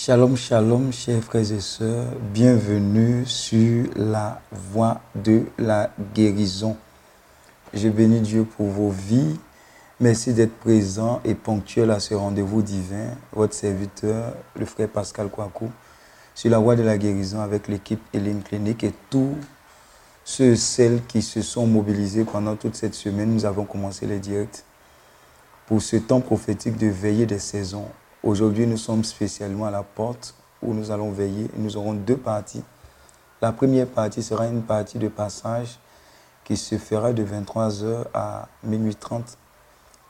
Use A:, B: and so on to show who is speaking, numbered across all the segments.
A: Shalom, shalom, chers frères et sœurs, bienvenue sur la voie de la guérison. Je bénis Dieu pour vos vies. Merci d'être présent et ponctuel à ce rendez-vous divin. Votre serviteur, le frère Pascal Kouakou, sur la voie de la guérison avec l'équipe Hélène Clinique et tous ceux et celles qui se sont mobilisés pendant toute cette semaine. Nous avons commencé les directs pour ce temps prophétique de veiller des saisons. Aujourd'hui, nous sommes spécialement à la porte où nous allons veiller. Nous aurons deux parties. La première partie sera une partie de passage qui se fera de 23h à minuit 30.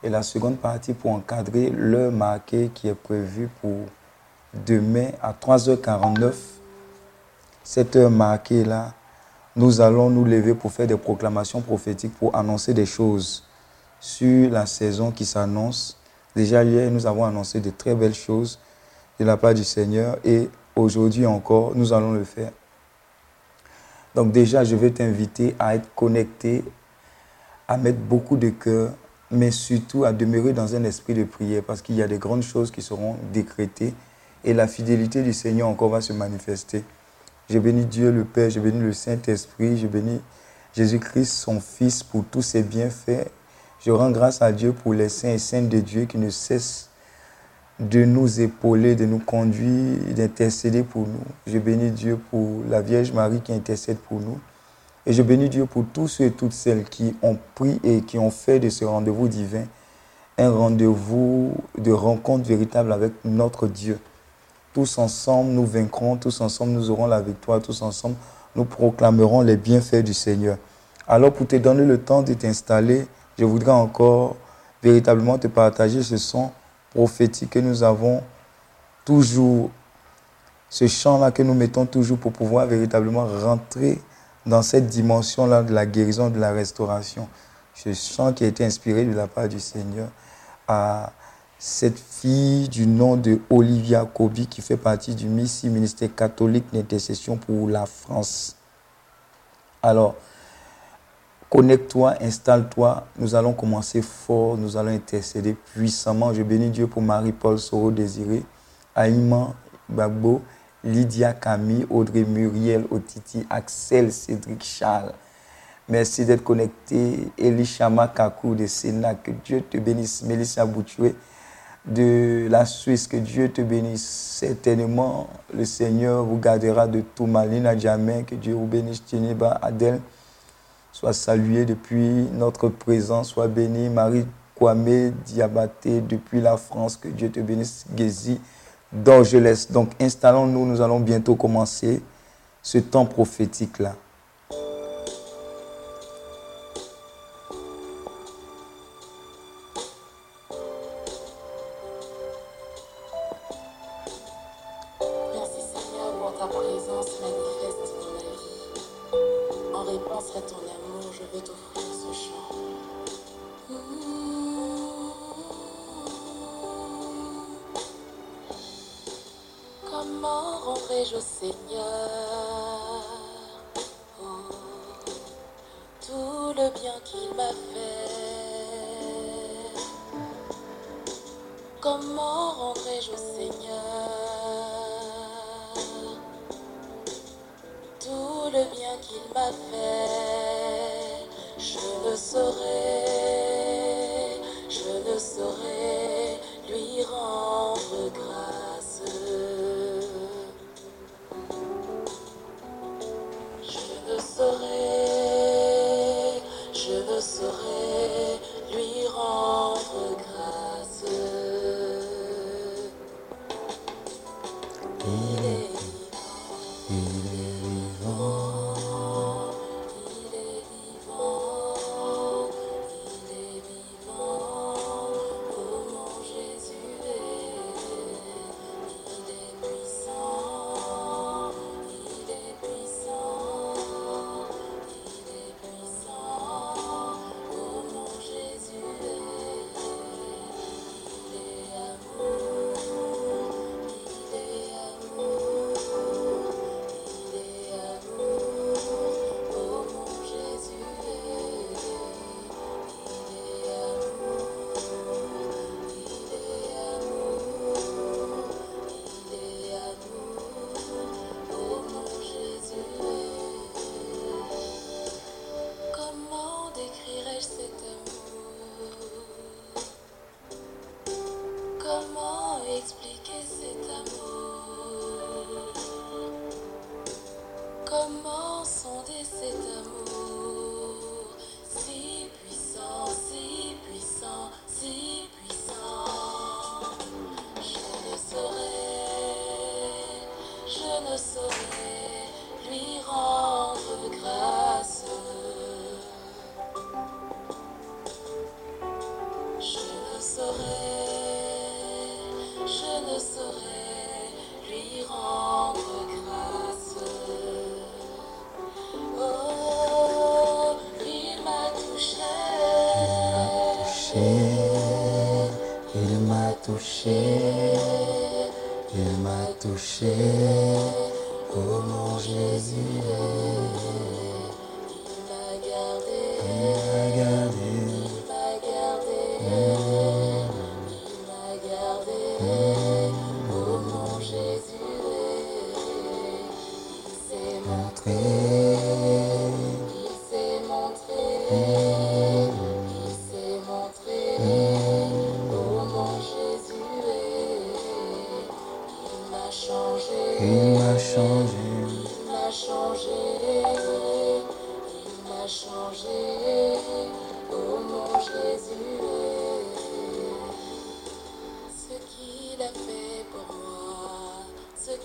A: Et la seconde partie pour encadrer l'heure marquée qui est prévue pour demain à 3h49. Cette heure marquée-là, nous allons nous lever pour faire des proclamations prophétiques, pour annoncer des choses sur la saison qui s'annonce. Déjà hier, nous avons annoncé de très belles choses de la part du Seigneur et aujourd'hui encore, nous allons le faire. Donc déjà, je vais t'inviter à être connecté, à mettre beaucoup de cœur, mais surtout à demeurer dans un esprit de prière parce qu'il y a des grandes choses qui seront décrétées et la fidélité du Seigneur encore va se manifester. Je bénis Dieu le Père, je bénis le Saint-Esprit, je bénis Jésus-Christ, son Fils, pour tous ses bienfaits. Je rends grâce à Dieu pour les saints et saintes de Dieu qui ne cessent de nous épauler, de nous conduire, d'intercéder pour nous. Je bénis Dieu pour la Vierge Marie qui intercède pour nous. Et je bénis Dieu pour tous ceux et toutes celles qui ont pris et qui ont fait de ce rendez-vous divin un rendez-vous de rencontre véritable avec notre Dieu. Tous ensemble, nous vaincrons, tous ensemble, nous aurons la victoire, tous ensemble, nous proclamerons les bienfaits du Seigneur. Alors, pour te donner le temps de t'installer, je voudrais encore véritablement te partager ce son prophétique que nous avons toujours, ce chant-là que nous mettons toujours pour pouvoir véritablement rentrer dans cette dimension-là de la guérison, de la restauration. Ce chant qui a été inspiré de la part du Seigneur à cette fille du nom de Olivia Kobi qui fait partie du MISI, ministère catholique d'intercession pour la France. Alors,
B: Connecte-toi, installe-toi. Nous allons commencer fort. Nous allons intercéder puissamment. Je bénis Dieu pour Marie-Paul Soro Désiré, Aïman Babo, Lydia Camille, Audrey Muriel, Otiti, Axel, Cédric Charles. Merci d'être connecté. Elishama Kakou de Sénat. Que Dieu te bénisse. Mélissa Boutoué de la Suisse. Que Dieu te bénisse. Certainement, le Seigneur vous gardera de tout mal. Lina Jamais. Que Dieu vous bénisse. Tieniba Adèle. Sois salué depuis notre présence. Sois béni. Marie Kwame Diabaté depuis la France. Que Dieu te bénisse. Gézi d'Orgelès. Donc, installons-nous. Nous allons bientôt commencer ce temps prophétique-là.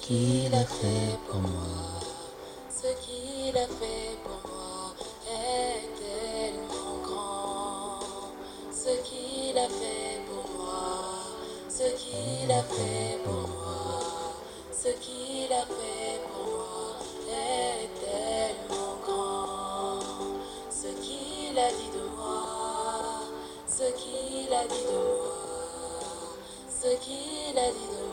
A: Qu'il a fait pour moi, ce qu'il a fait pour moi est tellement grand. Ce qu'il a fait pour moi, ce qu'il a fait pour moi, ce qu'il a fait pour moi est tellement grand. Ce qu'il a dit de moi, ce qu'il a dit de moi, ce qu'il a dit de moi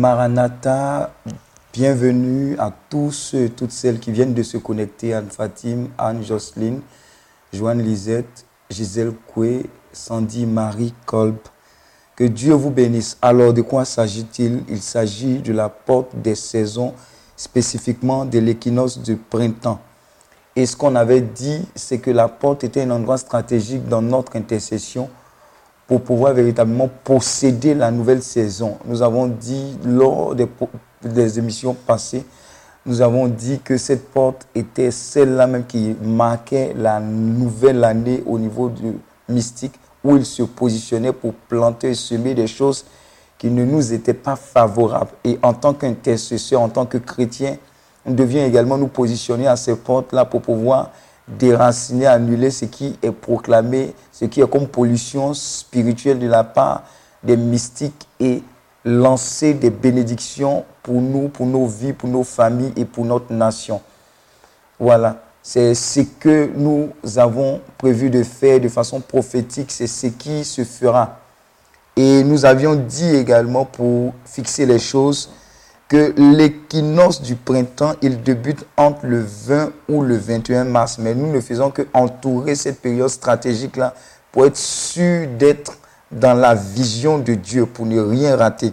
A: Maranatha, bienvenue à tous ceux toutes celles qui viennent de se connecter, Anne Fatim, Anne Jocelyne, Joanne Lisette, Gisèle Coué, Sandy Marie Kolb. Que Dieu vous bénisse. Alors, de quoi s'agit-il? Il s'agit de la porte des saisons, spécifiquement de l'équinoxe du printemps. Et ce qu'on avait dit, c'est que la porte était un endroit stratégique dans notre intercession pour pouvoir véritablement posséder la nouvelle saison. Nous avons dit lors des, émissions passées, nous avons dit que cette porte était celle-là même qui marquait la nouvelle année au niveau du mystique, où il se positionnait pour planter et semer des choses qui ne nous étaient pas favorables. Et en tant qu'intercesseur, en tant que chrétien, on devient également nous positionner à ces portes-là pour pouvoir déraciner, annuler ce qui est proclamé, ce qui est comme pollution spirituelle de la part des mystiques et lancer des bénédictions pour nous, pour nos vies, pour nos familles et pour notre nation. Voilà, c'est ce que nous avons prévu de faire de façon prophétique, c'est ce qui se fera. Et nous avions dit également pour fixer les choses que l'équinoxe du printemps, il débute entre le 20 ou le 21 mars. Mais nous ne faisons que entourer cette période stratégique-là pour être sûr d'être dans la vision de Dieu, pour ne rien rater.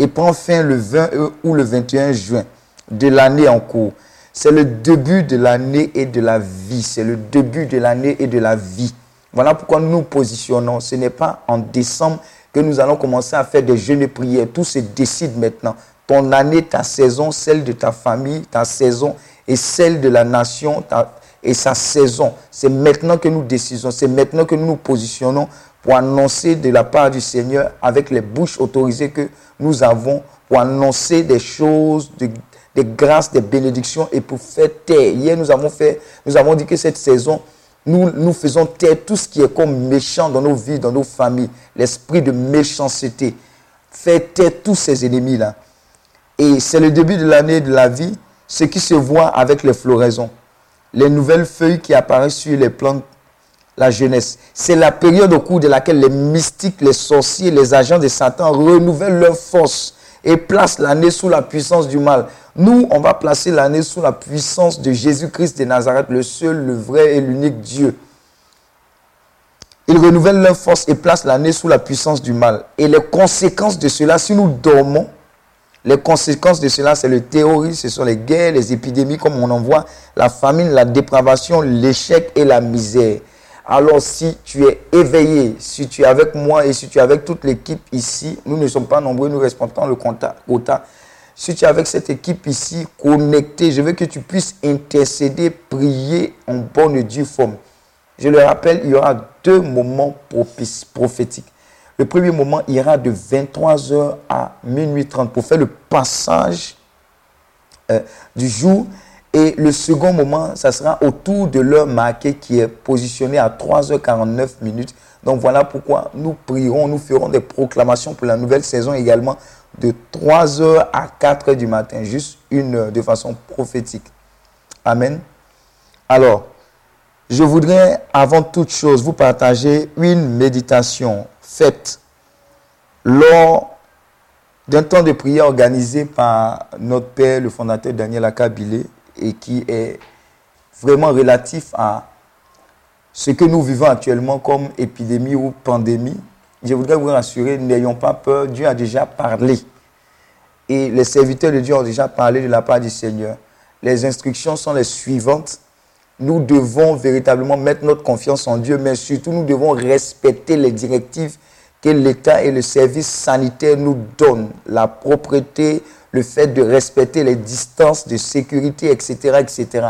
A: Et prend fin le 20 ou le 21 juin de l'année en cours. C'est le début de l'année et de la vie. C'est le début de l'année et de la vie. Voilà pourquoi nous nous positionnons. Ce n'est pas en décembre que nous allons commencer à faire des jeûnes et prières. Tout se décide maintenant. Ton année, ta saison, celle de ta famille, ta saison et celle de la nation ta- et sa saison. C'est maintenant que nous décidons. C'est maintenant que nous nous positionnons pour annoncer de la part du Seigneur avec les bouches autorisées que nous avons pour annoncer des choses, de- des grâces, des bénédictions et pour faire taire. Hier, nous avons fait, nous avons dit que cette saison, nous, nous faisons taire tout ce qui est comme méchant dans nos vies, dans nos familles, l'esprit de méchanceté. Faire taire tous ces ennemis-là. Et c'est le début de l'année de la vie, ce qui se voit avec les floraisons. Les nouvelles feuilles qui apparaissent sur les plantes, la jeunesse. C'est la période au cours de laquelle les mystiques, les sorciers, les agents de Satan renouvellent leur force et placent l'année sous la puissance du mal. Nous, on va placer l'année sous la puissance de Jésus-Christ de Nazareth, le seul, le vrai et l'unique Dieu. Ils renouvellent leur force et placent l'année sous la puissance du mal. Et les conséquences de cela, si nous dormons, les conséquences de cela, c'est le terrorisme, ce sont les guerres, les épidémies, comme on en voit, la famine, la dépravation, l'échec et la misère. Alors si tu es éveillé, si tu es avec moi et si tu es avec toute l'équipe ici, nous ne sommes pas nombreux, nous respectons le quota. Si tu es avec cette équipe ici, connectée, je veux que tu puisses intercéder, prier en bonne et due forme. Je le rappelle, il y aura deux moments prophétiques. Le premier moment ira de 23h à minuit 30 pour faire le passage euh, du jour. Et le second moment, ça sera autour de l'heure marquée qui est positionnée à 3h49 minutes. Donc voilà pourquoi nous prierons, nous ferons des proclamations pour la nouvelle saison également de 3h à 4h du matin, juste une heure de façon prophétique. Amen. Alors, je voudrais avant toute chose vous partager une méditation faite lors d'un temps de prière organisé par notre Père, le fondateur Daniel Akabilé, et qui est vraiment relatif à ce que nous vivons actuellement comme épidémie ou pandémie. Je voudrais vous rassurer, n'ayons pas peur, Dieu a déjà parlé. Et les serviteurs de Dieu ont déjà parlé de la part du Seigneur. Les instructions sont les suivantes. Nous devons véritablement mettre notre confiance en Dieu, mais surtout nous devons respecter les directives que l'État et le service sanitaire nous donnent. La propreté, le fait de respecter les distances de sécurité, etc., etc.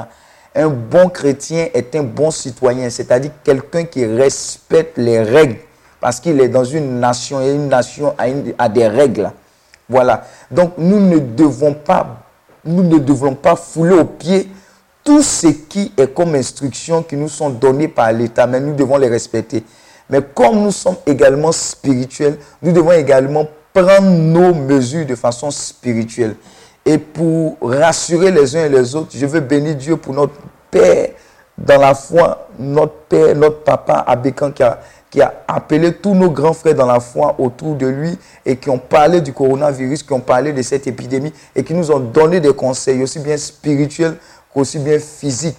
A: Un bon chrétien est un bon citoyen, c'est-à-dire quelqu'un qui respecte les règles, parce qu'il est dans une nation et une nation a, des règles. Voilà. Donc nous ne devons pas, nous ne devons pas fouler aux pieds tout ce qui est comme instructions qui nous sont données par l'État, mais nous devons les respecter. Mais comme nous sommes également spirituels, nous devons également prendre nos mesures de façon spirituelle. Et pour rassurer les uns et les autres, je veux bénir Dieu pour notre Père dans la foi, notre Père, notre Papa Abékan qui qui a appelé tous nos grands frères dans la foi autour de lui et qui ont parlé du coronavirus, qui ont parlé de cette épidémie et qui nous ont donné des conseils aussi bien spirituels qu'aussi bien physiques.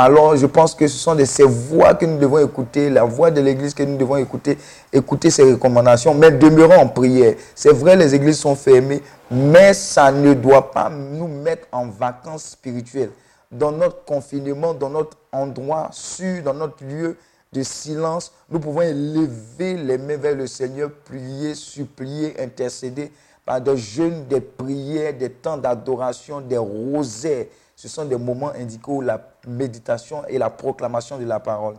A: Alors, je pense que ce sont de ces voix que nous devons écouter, la voix de l'Église que nous devons écouter, écouter ces recommandations, mais demeurons en prière. C'est vrai, les églises sont fermées, mais ça ne doit pas nous mettre en vacances spirituelles. Dans notre confinement, dans notre endroit sûr, dans notre lieu de silence, nous pouvons élever les mains vers le Seigneur, prier, supplier, intercéder par des jeûnes, des prières, des temps d'adoration, des rosaires. Ce sont des moments indiqués où la méditation et la proclamation de la parole.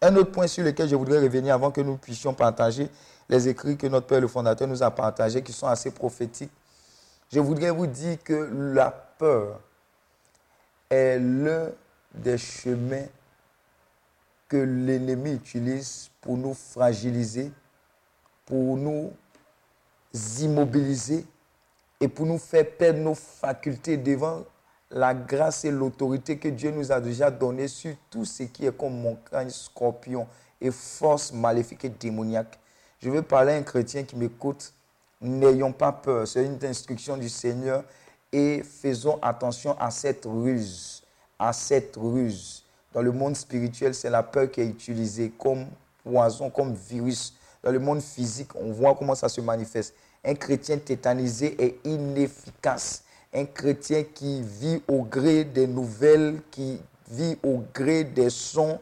A: Un autre point sur lequel je voudrais revenir avant que nous puissions partager les écrits que notre Père le fondateur nous a partagés, qui sont assez prophétiques. Je voudrais vous dire que la peur est l'un des chemins que l'ennemi utilise pour nous fragiliser, pour nous immobiliser et pour nous faire perdre nos facultés devant la grâce et l'autorité que Dieu nous a déjà donnée sur tout ce qui est comme montagne, scorpion et force maléfique et démoniaque. Je veux parler à un chrétien qui m'écoute. N'ayons pas peur. C'est une instruction du Seigneur et faisons attention à cette ruse. À cette ruse. Dans le monde spirituel, c'est la peur qui est utilisée comme poison, comme virus. Dans le monde physique, on voit comment ça se manifeste. Un chrétien tétanisé est inefficace. Un chrétien qui vit au gré des nouvelles, qui vit au gré des sons,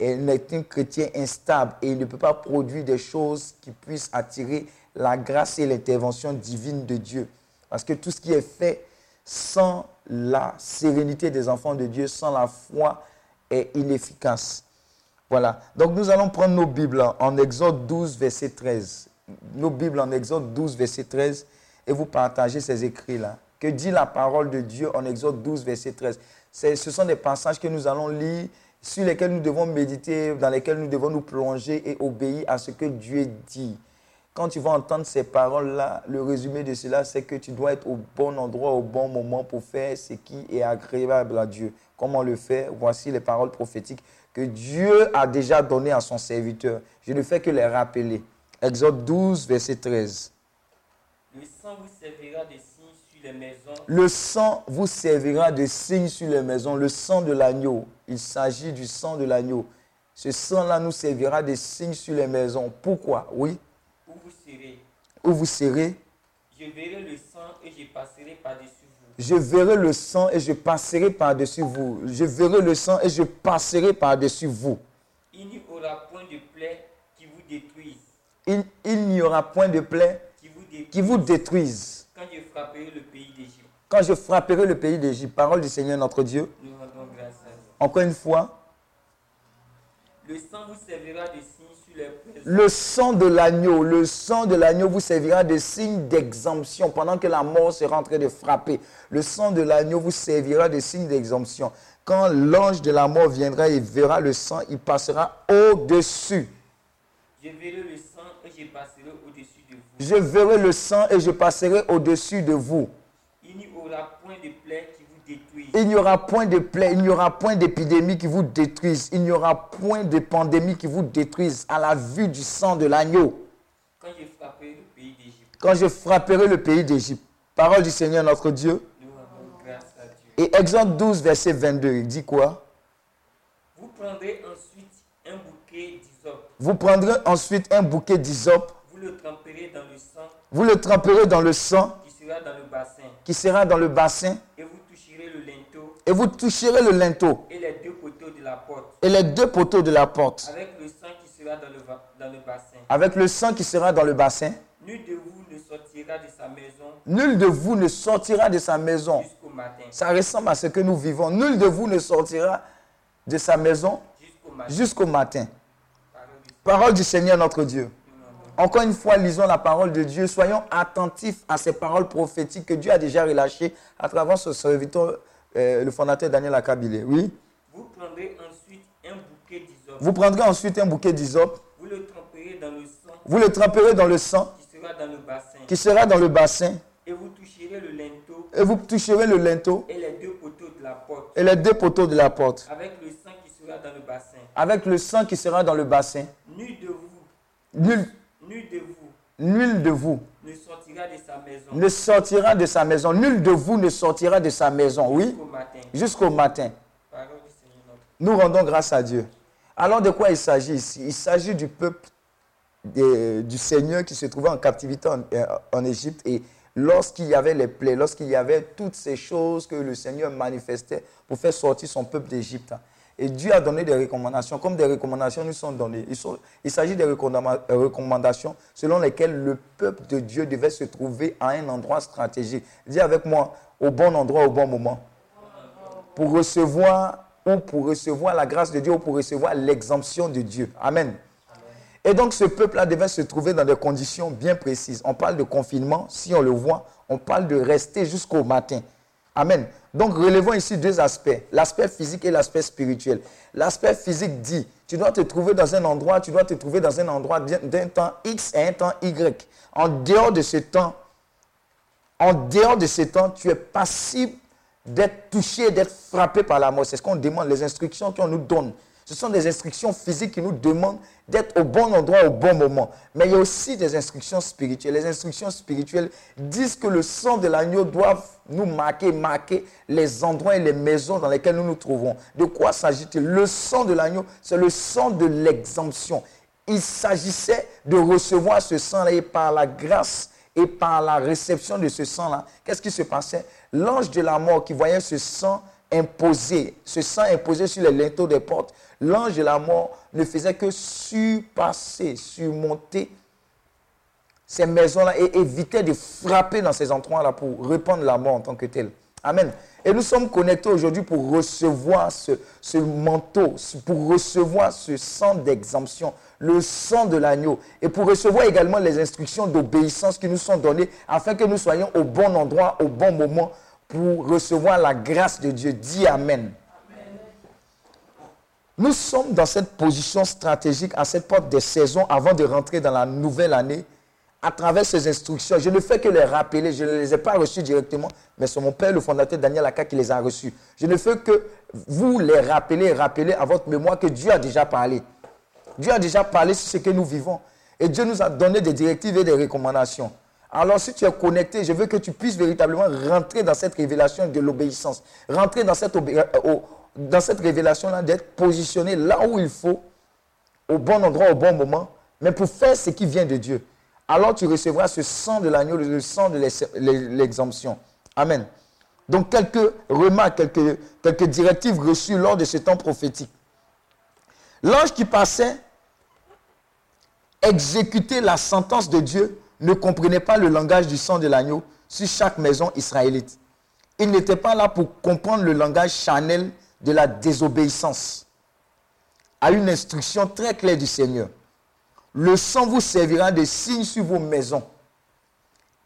A: est un chrétien instable et il ne peut pas produire des choses qui puissent attirer la grâce et l'intervention divine de Dieu. Parce que tout ce qui est fait sans la sérénité des enfants de Dieu, sans la foi, est inefficace. Voilà. Donc nous allons prendre nos Bibles en Exode 12, verset 13. Nos Bibles en Exode 12, verset 13, et vous partagez ces écrits-là. Que dit la parole de Dieu en Exode 12, verset 13 C'est- Ce sont des passages que nous allons lire, sur lesquels nous devons méditer, dans lesquels nous devons nous plonger et obéir à ce que Dieu dit. Quand tu vas entendre ces paroles-là, le résumé de cela, c'est que tu dois être au bon endroit, au bon moment pour faire ce qui est agréable à Dieu. Comment le faire? Voici les paroles prophétiques que Dieu a déjà données à son serviteur. Je ne fais que les rappeler. Exode 12, verset 13.
C: Le sang vous servira de signe sur les maisons.
A: Le sang vous servira de signe sur les maisons, le sang de l'agneau. Il s'agit du sang de l'agneau. Ce sang-là nous servira de signe sur les maisons. Pourquoi? Oui.
C: où vous serez?
A: Où vous serez,
C: Je verrai le sang et je passerai par-dessus vous.
A: je verrai le sang et je passerai par-dessus vous. Je verrai le sang et je passerai par-dessus vous.
C: Il n'y aura point de plaie qui vous détruise,
A: Il, il n'y aura point de plaie
C: qui vous détruise
A: qui vous détruise.
C: quand je frapperai le pays d'Égypte.
A: Quand je frapperai le pays d'Égypte, parole du Seigneur notre Dieu,
C: Nous rendons grâce à Dieu.
A: encore une fois,
C: Le sang vous servira de signe sur les maisons.
A: Le sang de l'agneau, le sang de l'agneau vous servira de signe d'exemption pendant que la mort sera en train de frapper. Le sang de l'agneau vous servira de signe d'exemption. Quand l'ange de la mort viendra et verra le sang, il passera au-dessus.
C: Je verrai le sang et je passerai au-dessus de vous.
A: Je verrai le sang et je passerai au-dessus de vous.
C: Il n'y aura point de plaie qui vous détruise.
A: Il n'y aura point de plaie, il n'y aura point d'épidémie qui vous détruise, il n'y aura point de pandémie qui vous détruise à la vue du sang de l'agneau.
C: Quand je frapperai le pays d'Égypte.
A: Quand je frapperai le pays d'Égypte. Parole du Seigneur notre Dieu.
C: Nous rendons grâce à Dieu.
A: Et Exode 12, verset 22, il dit quoi?
C: Vous prendrez ensuite un bouquet d'hysope.
A: Vous prendrez ensuite un bouquet d'hysope,
C: Vous le tremperez dans le sang
A: vous le tremperez dans le sang
C: qui sera dans le bassin.
A: Qui sera dans le bassin
C: Et vous toucherez le linteau
A: et vous toucherez le linteau
C: et les deux poteaux de la porte.
A: et les deux poteaux de la porte
C: Avec le sang qui sera dans le, dans le bassin.
A: avec le sang qui sera dans le bassin.
C: Nul de vous ne sortira de sa maison
A: Nul de vous ne sortira de sa maison.
C: jusqu'au matin.
A: Ça ressemble à ce que nous vivons. Nul de vous ne sortira de sa maison
C: Jusqu'au matin.
A: jusqu'au matin.
C: Parole du
A: Parole du Seigneur notre Dieu. Encore une fois, lisons la parole de Dieu. Soyons attentifs à ces paroles prophétiques que Dieu a déjà relâchées à travers ce serviteur, euh, le fondateur Daniel Akabile. Oui?
C: Vous prendrez ensuite un bouquet d'hysope.
A: Vous prendrez ensuite un bouquet d'hysope.
C: Vous le tremperez dans le sang
A: Vous le tremperez dans le sang
C: qui sera dans le bassin.
A: qui sera dans le bassin.
C: Et vous toucherez le linteau
A: Et vous toucherez le linteau
C: et les deux poteaux de la porte.
A: et les deux poteaux de la porte.
C: Avec le sang qui sera dans le bassin.
A: Avec le sang qui sera dans le bassin.
C: Nul de vous
A: Nul,
C: Nul de vous
A: nul de vous
C: ne sortira de sa maison
A: ne sortira de sa maison. Nul de vous ne sortira de sa maison. Oui,
C: jusqu'au matin.
A: jusqu'au Nous rendons grâce à Dieu. Alors de quoi il s'agit ici? Il s'agit du peuple de- du Seigneur qui se trouvait en captivité en, euh, en Égypte et lorsqu'il y avait les plaies, lorsqu'il y avait toutes ces choses que le Seigneur manifestait pour faire sortir son peuple d'Égypte. Et Dieu a donné des recommandations, comme des recommandations nous sont données. Il, s'agit des recommanda- recommandations selon lesquelles le peuple de Dieu devait se trouver à un endroit stratégique. Dis avec moi, au bon endroit, au bon moment pour recevoir ou pour recevoir la grâce de Dieu ou pour recevoir l'exemption de Dieu. Amen. Et donc ce peuple-là devait se trouver dans des conditions bien précises. On parle de confinement, si on le voit, on parle de rester jusqu'au matin. Amen. Donc relevons ici deux aspects, l'aspect physique et l'aspect spirituel. L'aspect physique dit, tu dois te trouver dans un endroit, tu dois te trouver dans un endroit d'un temps X et un temps Y. En dehors de ce temps, en dehors de ce temps, tu es passible d'être touché, d'être frappé par la mort. C'est ce qu'on demande, les instructions qu'on nous donne. Ce sont des instructions physiques qui nous demandent d'être au bon endroit au bon moment. Mais il y a aussi des instructions spirituelles. Les instructions spirituelles disent que le sang de l'agneau doit nous marquer, marquer les endroits et les maisons dans lesquelles nous nous trouvons. De quoi s'agit-il? Le sang de l'agneau, c'est le sang de l'exemption. Il s'agissait de recevoir ce sang-là et par la grâce et par la réception de ce sang-là, qu'est-ce qui se passait? L'ange de la mort qui voyait ce sang imposé, ce sang imposé sur les linteaux des portes, l'ange de la mort ne faisait que surpasser, surmonter ces maisons-là et éviter de frapper dans ces endroits-là pour répandre la mort en tant que telle. Amen. Et nous sommes connectés aujourd'hui pour recevoir ce, ce manteau, pour recevoir ce sang d'exemption, le sang de l'agneau, et pour recevoir également les instructions d'obéissance qui nous sont données afin que nous soyons au bon endroit, au bon moment, pour recevoir la grâce de Dieu. Dis Amen. Nous sommes dans cette position stratégique à cette porte des saisons avant de rentrer dans la nouvelle année à travers ces instructions. Je ne fais que les rappeler, je ne les ai pas reçues directement, mais c'est mon père, le fondateur Daniel Aka, qui les a reçues. Je ne fais que vous les rappeler rappeler à votre mémoire que Dieu a déjà parlé. Dieu a déjà parlé sur ce que nous vivons. Et Dieu nous a donné des directives et des recommandations. Alors si tu es connecté, je veux que tu puisses véritablement rentrer dans cette révélation de l'obéissance. Rentrer dans cette, obé- euh, dans cette révélation-là d'être positionné là où il faut, au bon endroit, au bon moment, mais pour faire ce qui vient de Dieu. Alors tu recevras ce sang de l'agneau, le sang de l'ex- l'exemption. Amen. Donc quelques remarques, quelques, quelques directives reçues lors de ce temps prophétique. L'ange qui passait exécuter la sentence de Dieu ne comprenait pas le langage du sang de l'agneau sur chaque maison israélite. Il n'était pas là pour comprendre le langage charnel de la désobéissance à une instruction très claire du Seigneur. Le sang vous servira de signe sur vos maisons.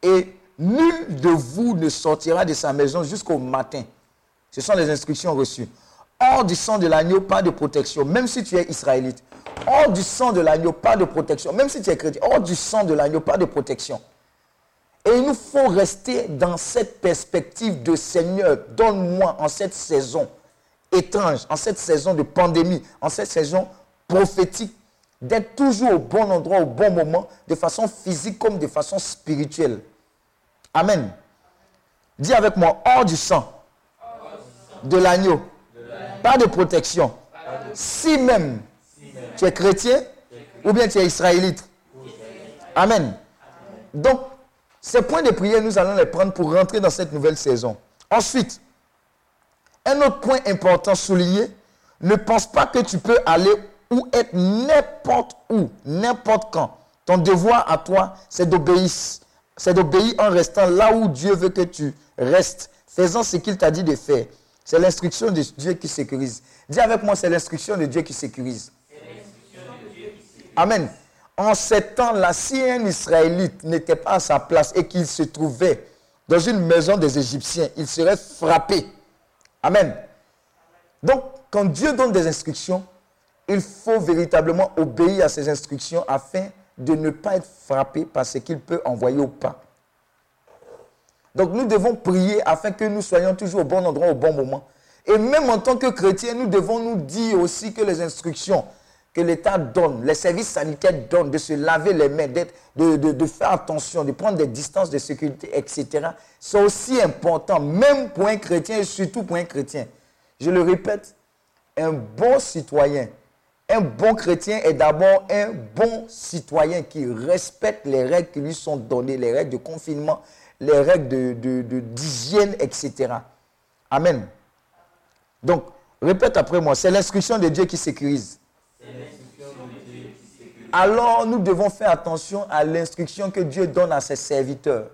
A: Et nul de vous ne sortira de sa maison jusqu'au matin. Ce sont les instructions reçues. Hors du sang de l'agneau, pas de protection, même si tu es israélite. Hors du sang de l'agneau, pas de protection, même si tu es chrétien. Hors du sang de l'agneau, pas de protection. Et il nous faut rester dans cette perspective de Seigneur, donne-moi en cette saison étrange, en cette saison de pandémie, en cette saison prophétique, d'être toujours au bon endroit, au bon moment, de façon physique comme de façon spirituelle. Amen. Dis avec moi, hors du sang de l'agneau, pas de protection. Si même tu es chrétien ou bien tu es israélite. Amen. Donc, ces points de prière, nous allons les prendre pour rentrer dans cette nouvelle saison. Ensuite, un autre point important souligné, ne pense pas que tu peux aller ou être n'importe où, n'importe quand. Ton devoir à toi, c'est d'obéir. C'est d'obéir en restant là où Dieu veut que tu restes, faisant ce qu'il t'a dit de faire. C'est l'instruction de Dieu qui sécurise. Dis avec moi, c'est l'instruction de Dieu qui sécurise. Amen. En ces temps-là, si un Israélite n'était pas à sa place et qu'il se trouvait dans une maison des Égyptiens, il serait frappé. Amen. Donc, quand Dieu donne des instructions, il faut véritablement obéir à ces instructions afin de ne pas être frappé par ce qu'il peut envoyer ou pas. Donc nous devons prier afin que nous soyons toujours au bon endroit au bon moment. Et même en tant que chrétiens, nous devons nous dire aussi que les instructions que l'État donne, les services sanitaires donnent, de se laver les mains, de faire attention, de prendre des distances de sécurité, etc., sont aussi importants, même pour un chrétien et surtout pour un chrétien. Je le répète, un bon citoyen, un bon chrétien est d'abord un bon citoyen qui respecte les règles qui lui sont données, les règles de confinement, les règles de- d'hygiène, etc. Amen. Donc, répète après moi, c'est l'instruction de Dieu qui sécurise. Alors, nous devons faire attention à l'instruction que Dieu donne à ses serviteurs.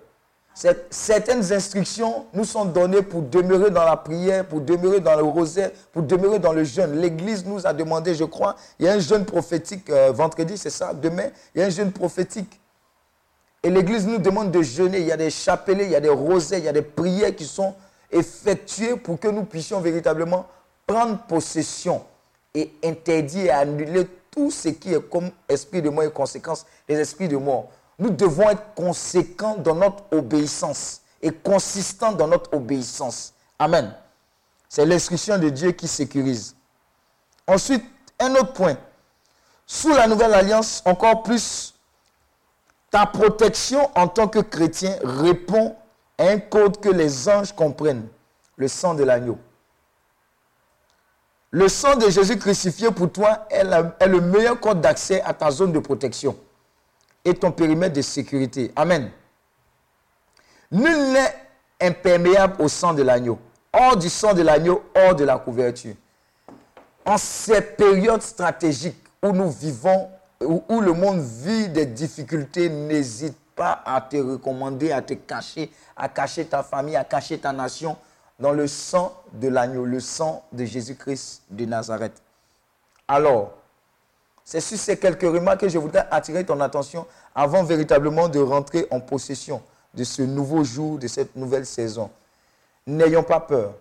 A: Certaines instructions nous sont données pour demeurer dans la prière, pour demeurer dans le rosaire, pour demeurer dans le jeûne. L'Église nous a demandé, je crois, il y a un jeûne prophétique euh, vendredi, c'est ça, demain, il y a un jeûne prophétique. Et l'Église nous demande de jeûner. Il y a des chapelets, il y a des rosaires, il y a des prières qui sont effectuées pour que nous puissions véritablement prendre possession et interdire et annuler tout ce qui est comme esprit de mort et conséquence des esprits de mort. Nous devons être conséquents dans notre obéissance et consistants dans notre obéissance. Amen. C'est l'instruction de Dieu qui sécurise. Ensuite, un autre point. Sous la nouvelle alliance, encore plus, ta protection en tant que chrétien répond à un code que les anges comprennent, le sang de l'agneau. Le sang de Jésus crucifié pour toi est, le meilleur code d'accès à ta zone de protection et ton périmètre de sécurité. Amen. Nul n'est imperméable au sang de l'agneau. Hors du sang de l'agneau, hors de la couverture. En ces périodes stratégiques où nous vivons, où, le monde vit des difficultés, n'hésite pas à te recommander, à te cacher, à cacher ta famille, à cacher ta nation dans le sang de l'agneau, le sang de Jésus-Christ de Nazareth. Alors, c'est sur ces quelques remarques que je voudrais attirer ton attention avant véritablement de rentrer en possession de ce nouveau jour, de cette nouvelle saison. N'ayons pas peur.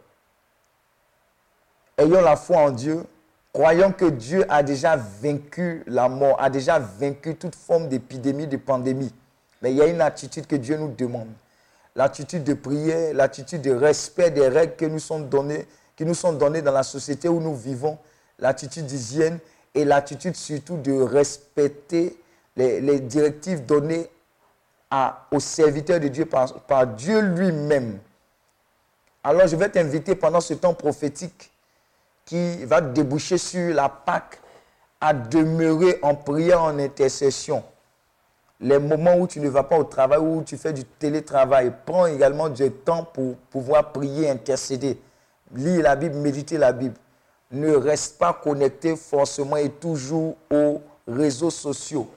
A: Ayons la foi en Dieu. Croyons que Dieu a déjà vaincu la mort, a déjà vaincu toute forme d'épidémie, de pandémie. Mais il y a une attitude que Dieu nous demande. L'attitude de prière, l'attitude de respect des règles que nous sont données, qui nous sont données dans la société où nous vivons, l'attitude d'hygiène et l'attitude surtout de respecter les, directives données aux serviteurs de Dieu par Dieu lui-même. Alors je vais t'inviter pendant ce temps prophétique qui va déboucher sur la Pâque à demeurer en prière, en intercession. Les moments où tu ne vas pas au travail, où tu fais du télétravail, prends également du temps pour pouvoir prier, intercéder. Lire la Bible, méditer la Bible. Ne reste pas connecté forcément et toujours aux réseaux sociaux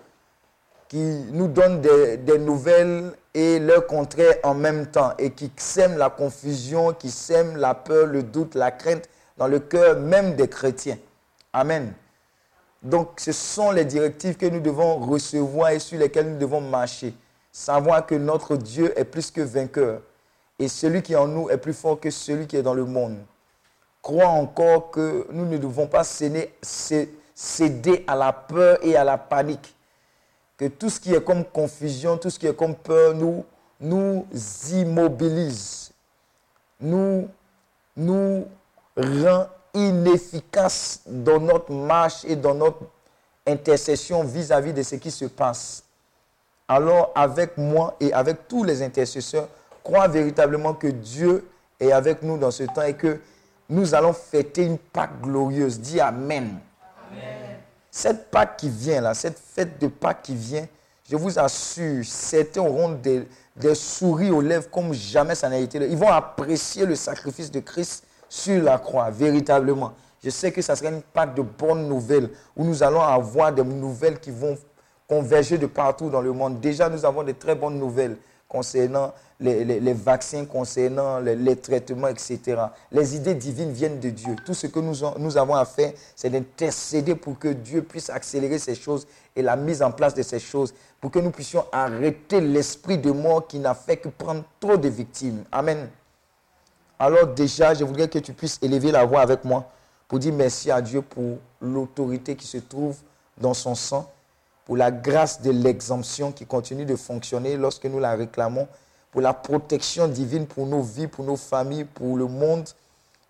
A: qui nous donnent des, nouvelles et leur contraire en même temps et qui sèment la confusion, qui sèment la peur, le doute, la crainte dans le cœur même des chrétiens. Amen. Donc, ce sont les directives que nous devons recevoir et sur lesquelles nous devons marcher. Savoir que notre Dieu est plus que vainqueur et celui qui est en nous est plus fort que celui qui est dans le monde. Crois encore que nous ne devons pas céder, à la peur et à la panique que tout ce qui est comme confusion, tout ce qui est comme peur, nous, nous immobilise, nous, nous rend inefficaces dans notre marche et dans notre intercession vis-à-vis de ce qui se passe. Alors, avec moi et avec tous les intercesseurs, crois véritablement que Dieu est avec nous dans ce temps et que nous allons fêter une Pâque glorieuse. Dis Amen. Cette Pâque qui vient là, cette fête de Pâques qui vient, je vous assure, certains auront des, des souris aux lèvres comme jamais ça n'a été. Ils vont apprécier le sacrifice de Christ sur la croix, véritablement. Je sais que ça sera une Pâque de bonnes nouvelles, où nous allons avoir des nouvelles qui vont converger de partout dans le monde. Déjà, nous avons de très bonnes nouvelles concernant les, vaccins, concernant les, traitements, etc. Les idées divines viennent de Dieu. Tout ce que nous, nous avons à faire, c'est d'intercéder pour que Dieu puisse accélérer ces choses et la mise en place de ces choses, pour que nous puissions arrêter l'esprit de mort qui n'a fait que prendre trop de victimes. Amen. Alors déjà, je voudrais que tu puisses élever la voix avec moi pour dire merci à Dieu pour l'autorité qui se trouve dans son sang, pour la grâce de l'exemption qui continue de fonctionner lorsque nous la réclamons, pour la protection divine pour nos vies, pour nos familles, pour le monde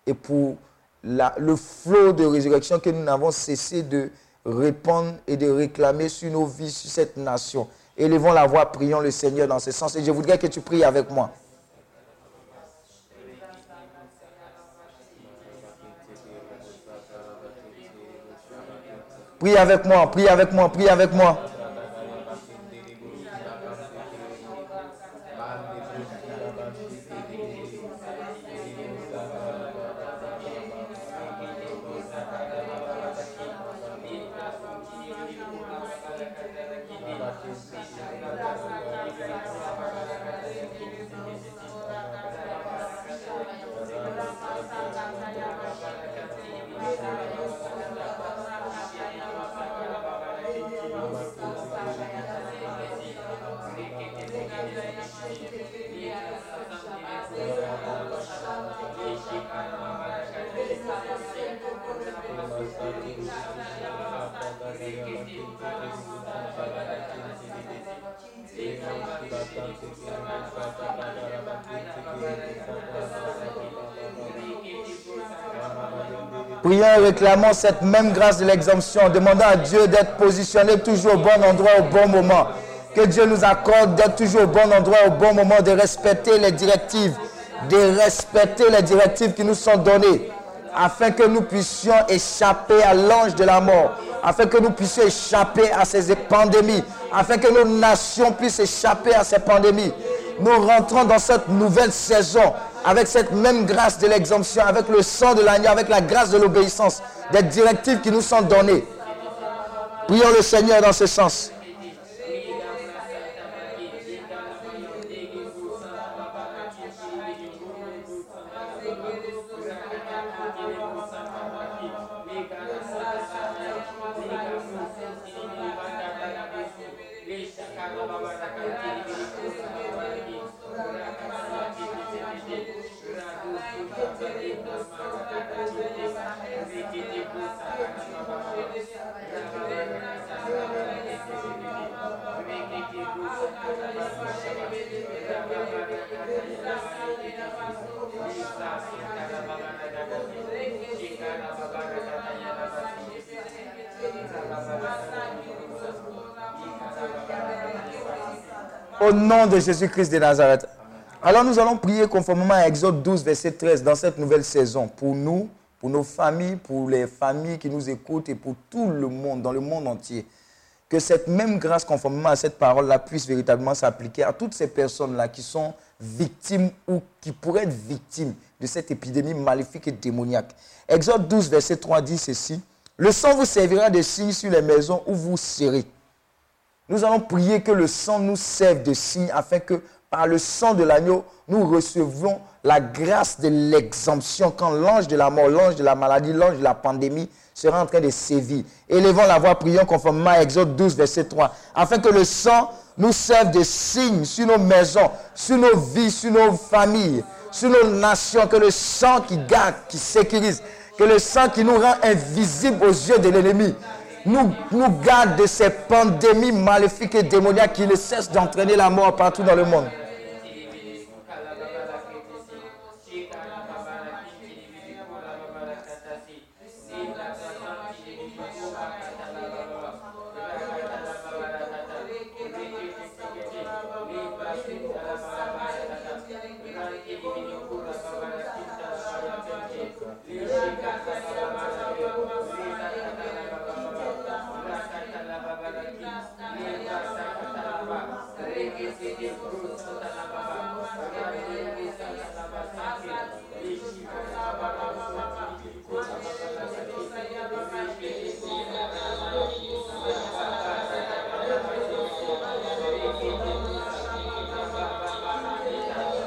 A: et pour le flot de résurrection que nous n'avons cessé de répondre et de réclamer sur nos vies, sur cette nation. Élevons la voix, prions le Seigneur dans ce sens. Et je voudrais que tu pries avec moi. Prie avec moi, prie avec moi, prie avec moi. Réclamons cette même grâce de l'exemption, demandant à Dieu d'être positionné toujours au bon endroit au bon moment. Que Dieu nous accorde d'être toujours au bon endroit au bon moment, de respecter les directives, de respecter les directives qui nous sont données, afin que nous puissions échapper à l'ange de la mort, afin que nous puissions échapper à ces pandémies, afin que nos nations puissent échapper à ces pandémies. Nous rentrons dans cette nouvelle saison avec cette même grâce de l'exemption, avec le sang de l'agneau, avec la grâce de l'obéissance, des directives qui nous sont données. Prions le Seigneur dans ce sens. Au nom de Jésus-Christ de Nazareth. Alors nous allons prier conformément à Exode 12, verset 13, dans cette nouvelle saison, pour nous, pour nos familles, pour les familles qui nous écoutent et pour tout le monde, dans le monde entier. Que cette même grâce, conformément à cette parole-là, puisse véritablement s'appliquer à toutes ces personnes-là qui sont victimes ou qui pourraient être victimes de cette épidémie maléfique et démoniaque. Exode 12, verset 3 dit ceci. Le sang vous servira de signe sur les maisons où vous serez. Nous allons prier que le sang nous serve de signe afin que par le sang de l'agneau, nous recevions la grâce de l'exemption quand l'ange de la mort, l'ange de la maladie, l'ange de la pandémie sera en train de sévir. Élevons la voix, prions conformément à Exode 12, verset 3, afin que le sang nous serve de signe sur nos maisons, sur nos vies, sur nos familles, sur nos nations, que le sang qui garde, qui sécurise, que le sang qui nous rend invisibles aux yeux de l'ennemi, nous, nous garde de ces pandémies maléfiques et démoniaques qui ne cessent d'entraîner la mort partout dans le monde.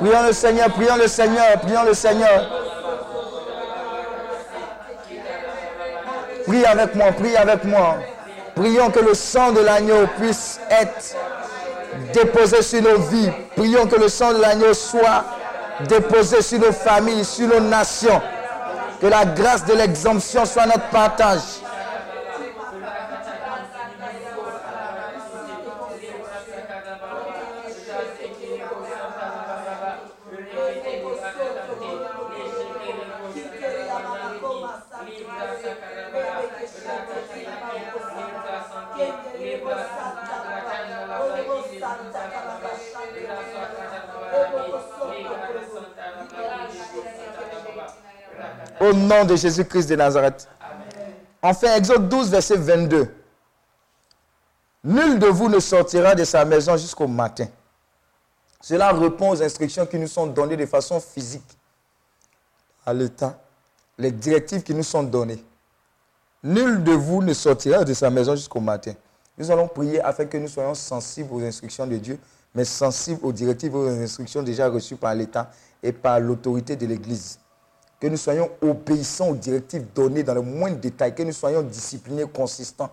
A: Prions le Seigneur, prions le Seigneur, prions le Seigneur. Prie avec moi, prie avec moi. Prions que le sang de l'agneau puisse être déposé sur nos vies. Prions que le sang de l'agneau soit déposé sur nos familles, sur nos nations. Que la grâce de l'exemption soit notre partage. Au nom de Jésus-Christ de Nazareth. Enfin, Exode 12, verset 22. Nul de vous ne sortira de sa maison jusqu'au matin. Cela répond aux instructions qui nous sont données de façon physique à l'État, les directives qui nous sont données. Nul de vous ne sortira de sa maison jusqu'au matin. Nous allons prier afin que nous soyons sensibles aux instructions de Dieu, mais sensibles aux directives, aux instructions déjà reçues par l'État et par l'autorité de l'Église. Que nous soyons obéissants aux directives données dans le moindre détail, que nous soyons disciplinés, consistants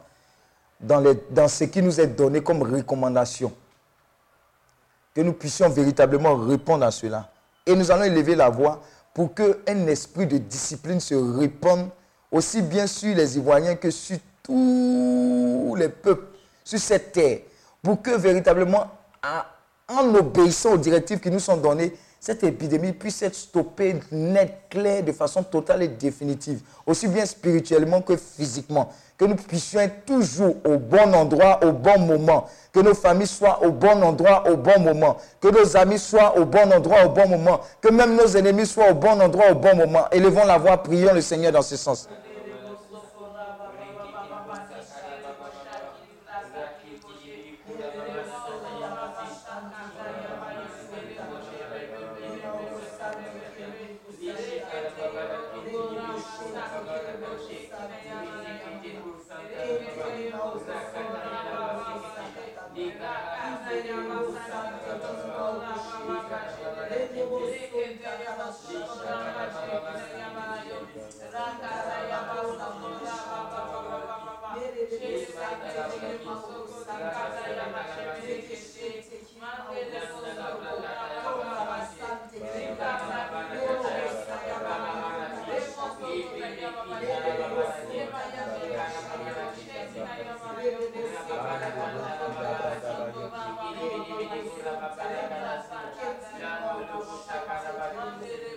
A: dans, dans ce qui nous est donné comme recommandation. Que nous puissions véritablement répondre à cela. Et nous allons élever la voix pour qu'un esprit de discipline se répande aussi bien sur les Ivoiriens que sur tous les peuples, sur cette terre. Pour que véritablement, en obéissant aux directives qui nous sont données, cette épidémie puisse être stoppée net, clair, de façon totale et définitive, aussi bien spirituellement que physiquement. Que nous puissions être toujours au bon endroit, au bon moment. Que nos familles soient au bon endroit, au bon moment. Que nos amis soient au bon endroit, au bon moment. Que même nos ennemis soient au bon endroit, au bon moment. Élevons la voix, prions le Seigneur dans ce sens.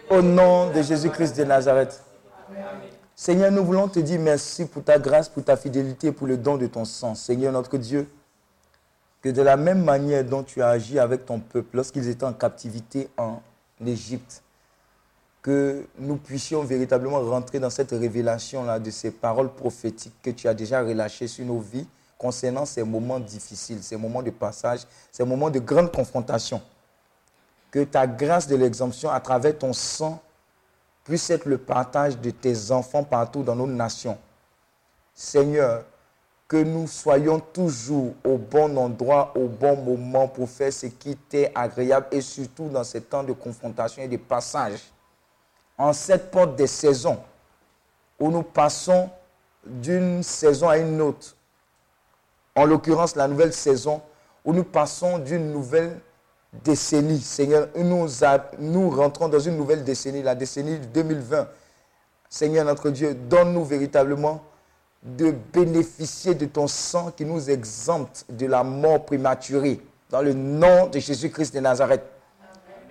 A: Au nom de Jésus-Christ de Nazareth. Seigneur, nous voulons te dire merci pour ta grâce, pour ta fidélité, pour le don de ton sang. Seigneur notre Dieu, que de la même manière dont tu as agi avec ton peuple lorsqu'ils étaient en captivité en Égypte, que nous puissions véritablement rentrer dans cette révélation-là de ces paroles prophétiques que tu as déjà relâchées sur nos vies concernant ces moments difficiles, ces moments de passage, ces moments de grande confrontation. Que ta grâce de l'exemption à travers ton sang puisse être le partage de tes enfants partout dans nos nations. Seigneur, que nous soyons toujours au bon endroit, au bon moment pour faire ce qui t'est agréable et surtout dans ces temps de confrontation et de passage. En cette porte des saisons où nous passons d'une saison à une autre, en l'occurrence la nouvelle saison, où nous passons d'une nouvelle décennie. Seigneur, nous, rentrons dans une nouvelle décennie, la décennie de 2020. Seigneur notre Dieu, donne-nous véritablement de bénéficier de ton sang qui nous exempte de la mort prématurée. Dans le nom de Jésus-Christ de Nazareth.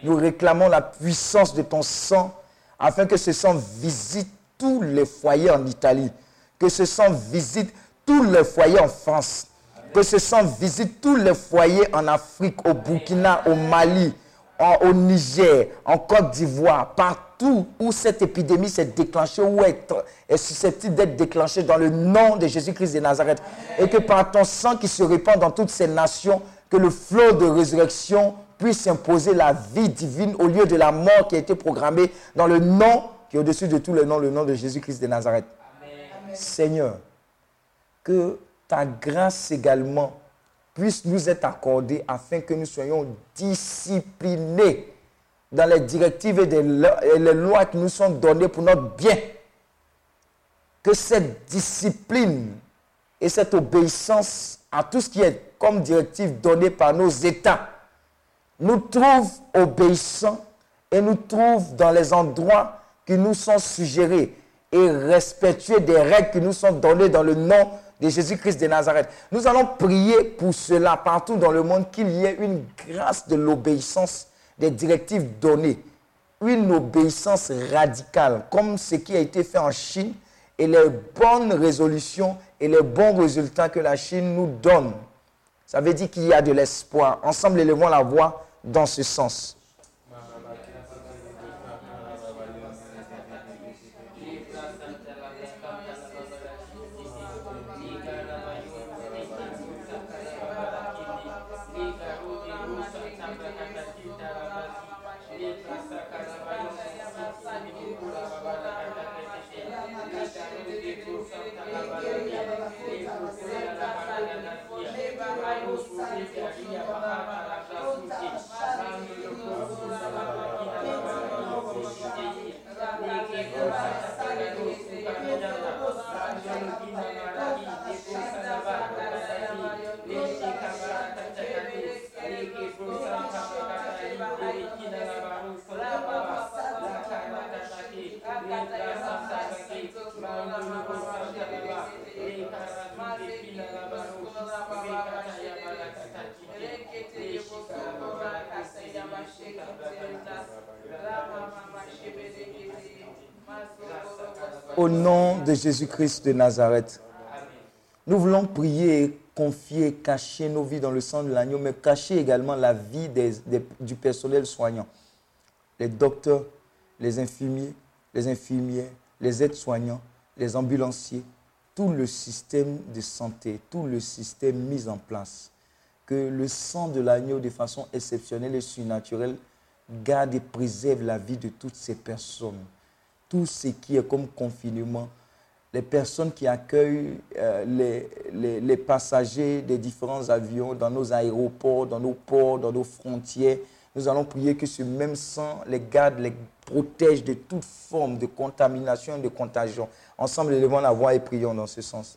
A: Nous réclamons la puissance de ton sang afin que ce sang visite tous les foyers en Italie, que ce sang visite tous les foyers en France, que ce sang visite tous les foyers en Afrique, au Burkina, au Mali, en- au Niger, en Côte d'Ivoire, partout où cette épidémie s'est déclenchée ou est, est susceptible d'être déclenchée dans le nom de Jésus-Christ de Nazareth. Et que par ton sang qui se répand dans toutes ces nations, que le flot de résurrection puisse imposer la vie divine au lieu de la mort qui a été programmée dans le nom qui est au-dessus de tous les noms, le nom de Jésus-Christ de Nazareth. Seigneur, que ta grâce également puisse nous être accordée afin que nous soyons disciplinés dans les directives et, les lois qui nous sont données pour notre bien. Que cette discipline et cette obéissance à tout ce qui est comme directive donnée par nos États nous trouve obéissants et nous trouve dans les endroits qui nous sont suggérés et respectueux des règles qui nous sont données dans le nom de Jésus-Christ de Nazareth. Nous allons prier pour cela partout dans le monde, qu'il y ait une grâce de l'obéissance des directives données, une obéissance radicale, comme ce qui a été fait en Chine, et les bonnes résolutions et les bons résultats que la Chine nous donne. Ça veut dire qu'il y a de l'espoir. Ensemble, élevons la voix dans ce sens. Au nom de Jésus-Christ de Nazareth, nous voulons prier confier, cacher nos vies dans le sang de l'agneau, mais cacher également la vie du personnel soignant. Les docteurs, les infirmiers, les infirmières, les aides-soignants, les ambulanciers, tout le système de santé, tout le système mis en place. Que le sang de l'agneau, de façon exceptionnelle et surnaturelle, garde et préserve la vie de toutes ces personnes tout ce qui est comme confinement, les personnes qui accueillent euh, les, les- passagers des différents avions dans nos aéroports, dans nos ports, dans nos frontières. Nous allons prier que ce même sang les garde, les protège de toute forme de contamination de contagion. Ensemble, élevons la voix et prions dans ce sens.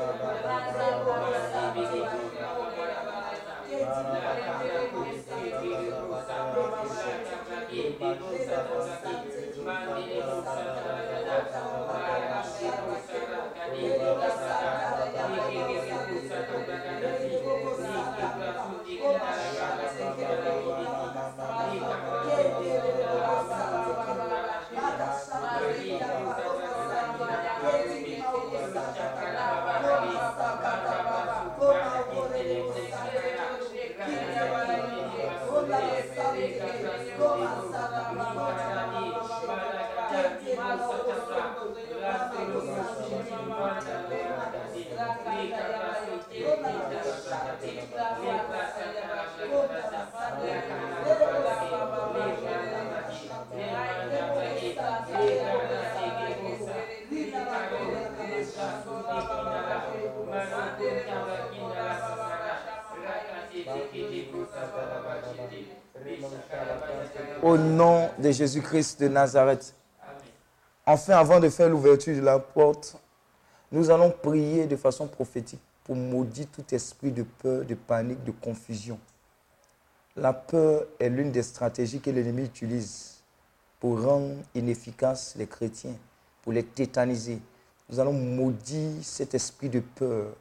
A: Au nom de Jésus-Christ de Nazareth. Enfin, avant de faire l'ouverture de la porte, nous allons prier de façon prophétique pour maudire tout esprit de peur, de panique, de confusion. La peur est l'une des stratégies que l'ennemi utilise pour rendre inefficaces les chrétiens, pour les tétaniser. Nous allons maudire cet esprit de peur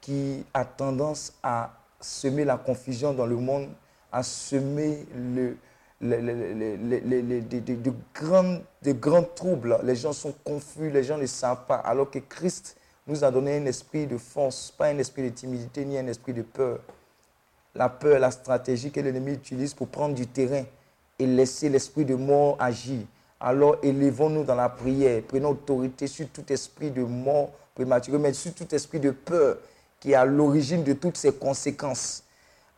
A: qui a tendance à semer la confusion dans le monde, à semer le, le- le- le- le- le- le- de, grands, de troubles. Les gens sont confus, les gens ne savent pas, alors que Christ nous a donné un esprit de force, pas un esprit de timidité ni un esprit de peur. La peur la stratégie que l'ennemi utilise pour prendre du terrain et laisser l'esprit de mort agir. Alors élevons-nous dans la prière, prenons autorité sur tout esprit de mort prématurée, mais sur tout esprit de peur qui est à l'origine de toutes ces conséquences.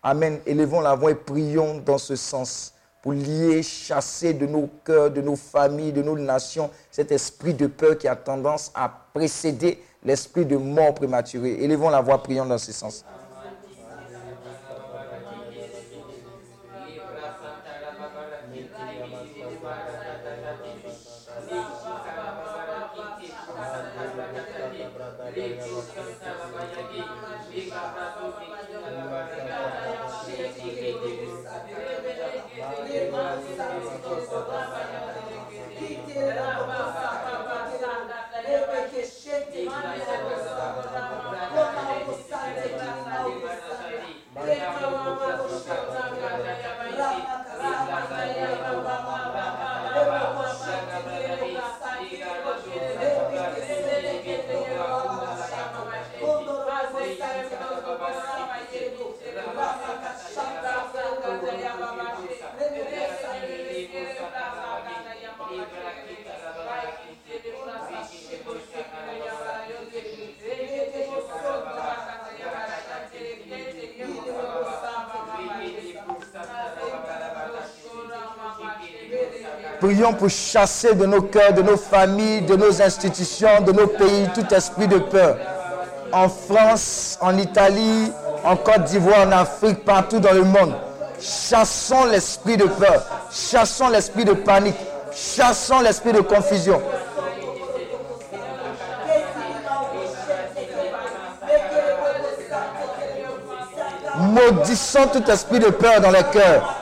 A: Amen. Élevons la voix et prions dans ce sens pour lier, chasser de nos cœurs, de nos familles, de nos nations cet esprit de peur qui a tendance à précéder l'esprit de mort prématurée. Élevons la voix, prions dans ce sens. Prions pour chasser de nos cœurs, de nos familles, de nos institutions, de nos pays, tout esprit de peur. En France, en Italie, en Côte d'Ivoire, en Afrique, partout dans le monde. Chassons l'esprit de peur. Chassons l'esprit de panique. Chassons l'esprit de confusion. Maudissons tout esprit de peur dans les cœurs.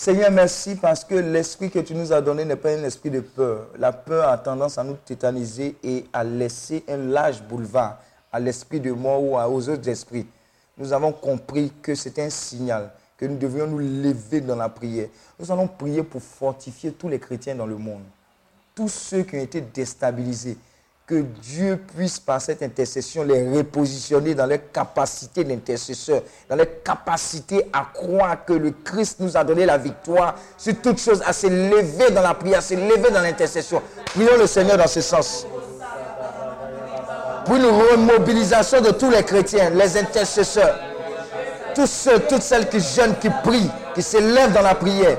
A: Seigneur, merci parce que l'esprit que tu nous as donné n'est pas un esprit de peur. La peur a tendance à nous tétaniser et à laisser un large boulevard à l'esprit de mort ou aux autres esprits. Nous avons compris que c'est un signal, que nous devions nous lever dans la prière. Nous allons prier pour fortifier tous les chrétiens dans le monde. Tous ceux qui ont été déstabilisés, que Dieu puisse par cette intercession les repositionner dans leur capacité d'intercesseur, dans leur capacité à croire que le Christ nous a donné la victoire sur toute chose, à se lever dans la prière, à se lever dans l'intercession. Prions le Seigneur dans ce sens. Pour une remobilisation de tous les chrétiens, les intercesseurs, tous ceux, toutes celles qui jeûnent, qui prient, qui se lèvent dans la prière.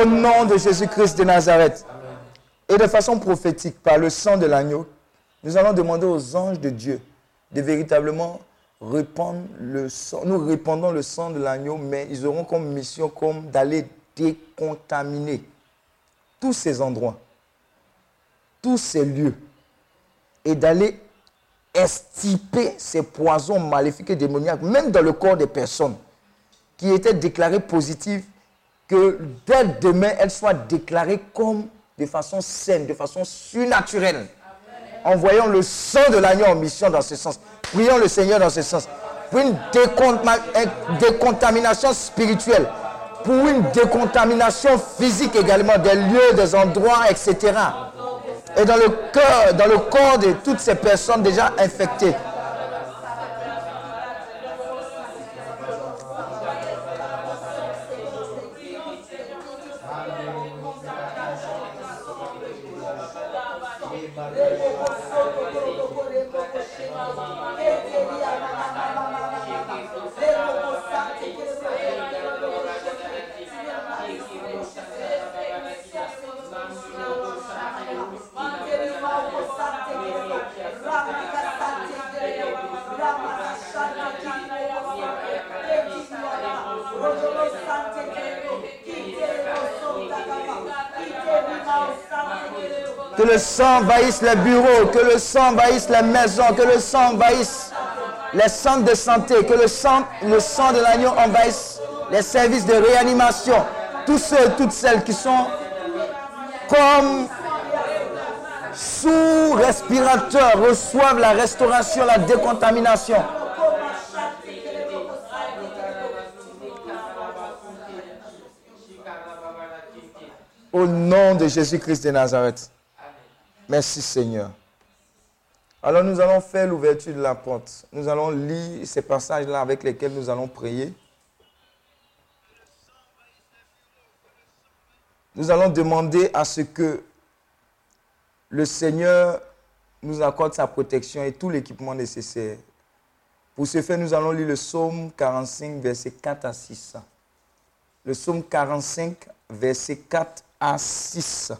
A: Au nom de Jésus-Christ de Nazareth. Et de façon prophétique, par le sang de l'agneau, nous allons demander aux anges de Dieu de véritablement répandre le sang. Nous répandons le sang de l'agneau, mais ils auront comme mission comme d'aller décontaminer tous ces endroits, tous ces lieux, et d'aller estiper ces poisons maléfiques et démoniaques, même dans le corps des personnes qui étaient déclarées positives, que dès demain, elles soient déclarées comme de façon saine, de façon surnaturelle. Envoyons le sang de l'agneau en mission dans ce sens. Prions le Seigneur dans ce sens. Pour une déconta- une décontamination spirituelle, pour une décontamination physique également, des lieux, des endroits, etc. Et dans le cœur, dans le corps de toutes ces personnes déjà infectées. Que le sang envahisse les bureaux, que le sang envahisse les maisons, que le sang envahisse les centres de santé, que le sang, le sang de l'agneau envahisse les services de réanimation. Tous ceux toutes celles qui sont comme sous respirateur reçoivent la restauration, la décontamination. Au nom de Jésus-Christ de Nazareth. Merci Seigneur. Alors nous allons faire l'ouverture de la porte. Nous allons lire ces passages-là avec lesquels nous allons prier. Nous allons demander à ce que le Seigneur nous accorde sa protection et tout l'équipement nécessaire. Pour ce faire, nous allons lire le psaume 45, verset 4 à 6. Le psaume 45, verset 4 à 6.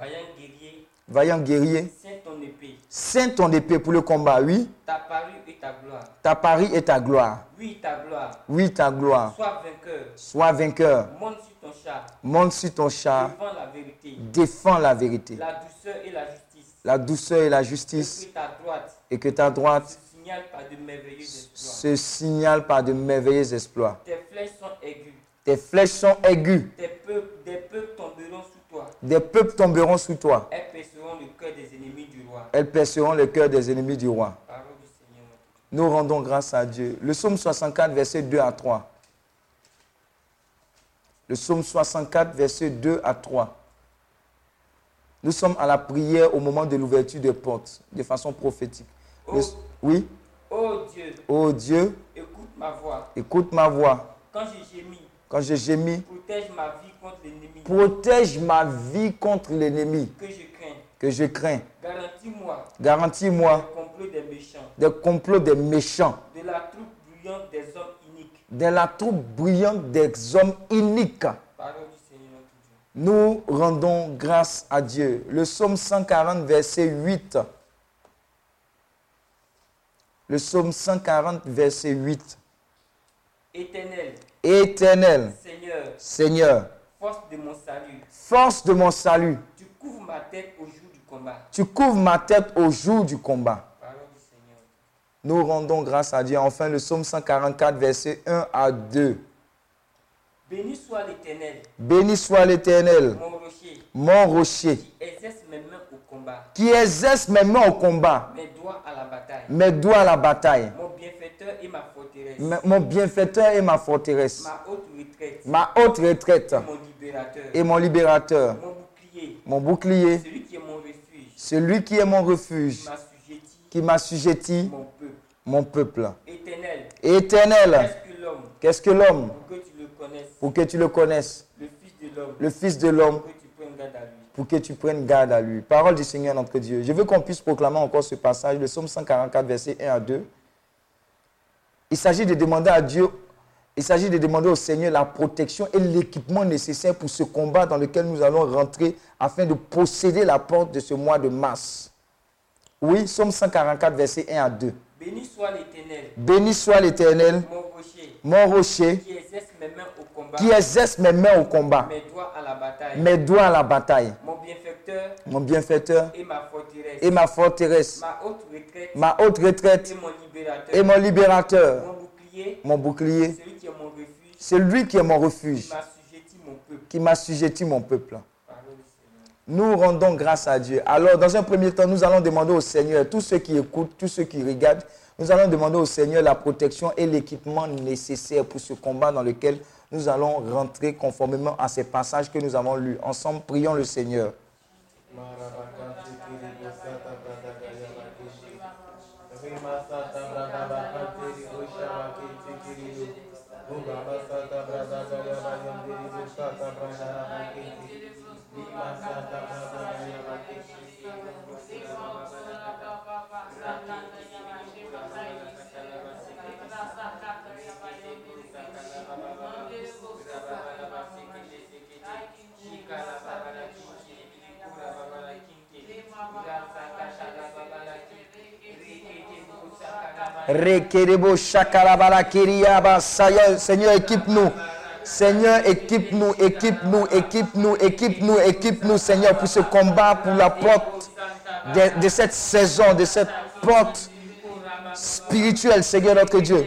C: Vaillant guerrier,
A: Vaillant guerrier,
C: tiens ton épée.
A: Saint ton épée pour le combat, oui.
C: Ta parure et ta gloire.
A: Ta pari et ta gloire.
C: Oui, ta gloire.
A: Oui, ta gloire.
C: Sois vainqueur.
A: Sois vainqueur.
C: Monte sur ton char.
A: Monte sur ton char.
C: Devant la vérité.
A: Défends la vérité.
C: La douceur et la justice.
A: La douceur et la
C: Et
A: justice.
C: que ta droite
A: Et que ta droite
C: se signale par de merveilleux exploits.
A: se signale par de merveilleux exploits.
C: Tes flèches sont aiguës.
A: Tes flèches sont aiguës.
C: Tes peuples, des peuples.
A: Des peuples tomberont sous toi.
C: Elles perceront le cœur des ennemis du roi.
A: Elles perceront le cœur des ennemis du roi.
C: Parole du Seigneur. notre Dieu.
A: Nous rendons grâce à Dieu. Le psaume 64, verset 2 à 3. Le psaume 64, verset 2 à 3. Nous sommes à la prière au moment de l'ouverture des portes, de façon prophétique. Le-
C: Oh.
A: oui,
C: Oh Dieu,
A: ô Dieu,
C: écoute ma voix.
A: écoute ma voix.
C: Quand j'ai gémi,
A: Quand je gémis,
C: protège ma vie contre l'ennemi
A: protège ma vie contre l'ennemi
C: que je crains.
A: que je crains.
C: Garantis-moi
A: Garantis-moi
C: le complot des méchants,
A: des complots des méchants,
C: de la troupe bruyante des hommes iniques.
A: de la troupe brillante des hommes iniques.
C: Parole du Seigneur notre Dieu.
A: Nous rendons grâce à Dieu. Le psaume 140, verset 8. Le psaume 140, verset 8.
C: Éternel,
A: Éternel,
C: Seigneur,
A: Seigneur,
C: force de mon salut,
A: force de mon salut,
C: tu couvres ma tête au jour du combat.
A: tu couvres ma tête au jour du combat.
C: Parole du Seigneur.
A: Nous rendons grâce à Dieu. Enfin, le psaume 144, verset 1 à 2.
C: Béni soit l'Éternel,
A: Béni soit l'Éternel,
C: mon rocher,
A: mon rocher,
C: qui exerce mes mains au combat,
A: qui exerce mes mains au combat,
C: mes doigts à la bataille,
A: mes doigts à la bataille,
C: mon bienfaiteur et ma
A: m- mon bienfaiteur et ma forteresse,
C: ma haute retraite,
A: ma haute retraite.
C: Mon libérateur,
A: et mon libérateur,
C: mon bouclier,
A: mon bouclier,
C: celui qui est mon refuge,
A: celui qui est mon refuge, qui
C: peuple.
A: mon peuple.
C: Éternel,
A: Éternel,
C: qu'est-ce que l'homme? Pour que tu le connaisses,
A: le
C: Fils de l'homme. Pour que tu prennes garde à lui.
A: pour que tu prennes garde à lui. Parole du Seigneur notre Dieu. Je veux qu'on puisse proclamer encore ce passage, le psaume 144, verset 1 à 2. Il s'agit de demander à Dieu, il s'agit de demander au Seigneur la protection et l'équipement nécessaire pour ce combat dans lequel nous allons rentrer afin de posséder la porte de ce mois de mars. Oui, psaume 144, verset 1 à 2.
C: Béni soit l'Éternel,
A: Béni soit l'Éternel,
C: mon rocher,
A: mon rocher,
C: qui exerce mes mains au combat,
A: qui exerce mes mains au combat,
C: mes doigts à la bataille,
A: mes doigts à la bataille,
C: mon bienfaiteur.
A: Mon bienfaiteur.
C: Et ma forteresse,
A: et ma forteresse,
C: ma haute retraite.
A: Ma haute retraite.
C: Et mon libérateur,
A: et mon libérateur,
C: mon bouclier,
A: mon bouclier,
C: celui qui est mon refuge,
A: c'est lui qui est mon refuge, qui m'assujettit mon peuple. Nous rendons grâce à Dieu. Alors, dans un premier temps, nous allons demander au Seigneur, tous ceux qui écoutent, tous ceux qui regardent, nous allons demander au Seigneur la protection et l'équipement nécessaire pour ce combat dans lequel nous allons rentrer conformément à ces passages que nous avons lus. Ensemble, prions le Seigneur. Seigneur, équipe-nous. Seigneur, équipe-nous, équipe-nous, équipe-nous, équipe-nous, équipe-nous, Seigneur, pour ce combat, pour la porte de, de cette saison, de cette porte spirituelle, Seigneur notre Dieu.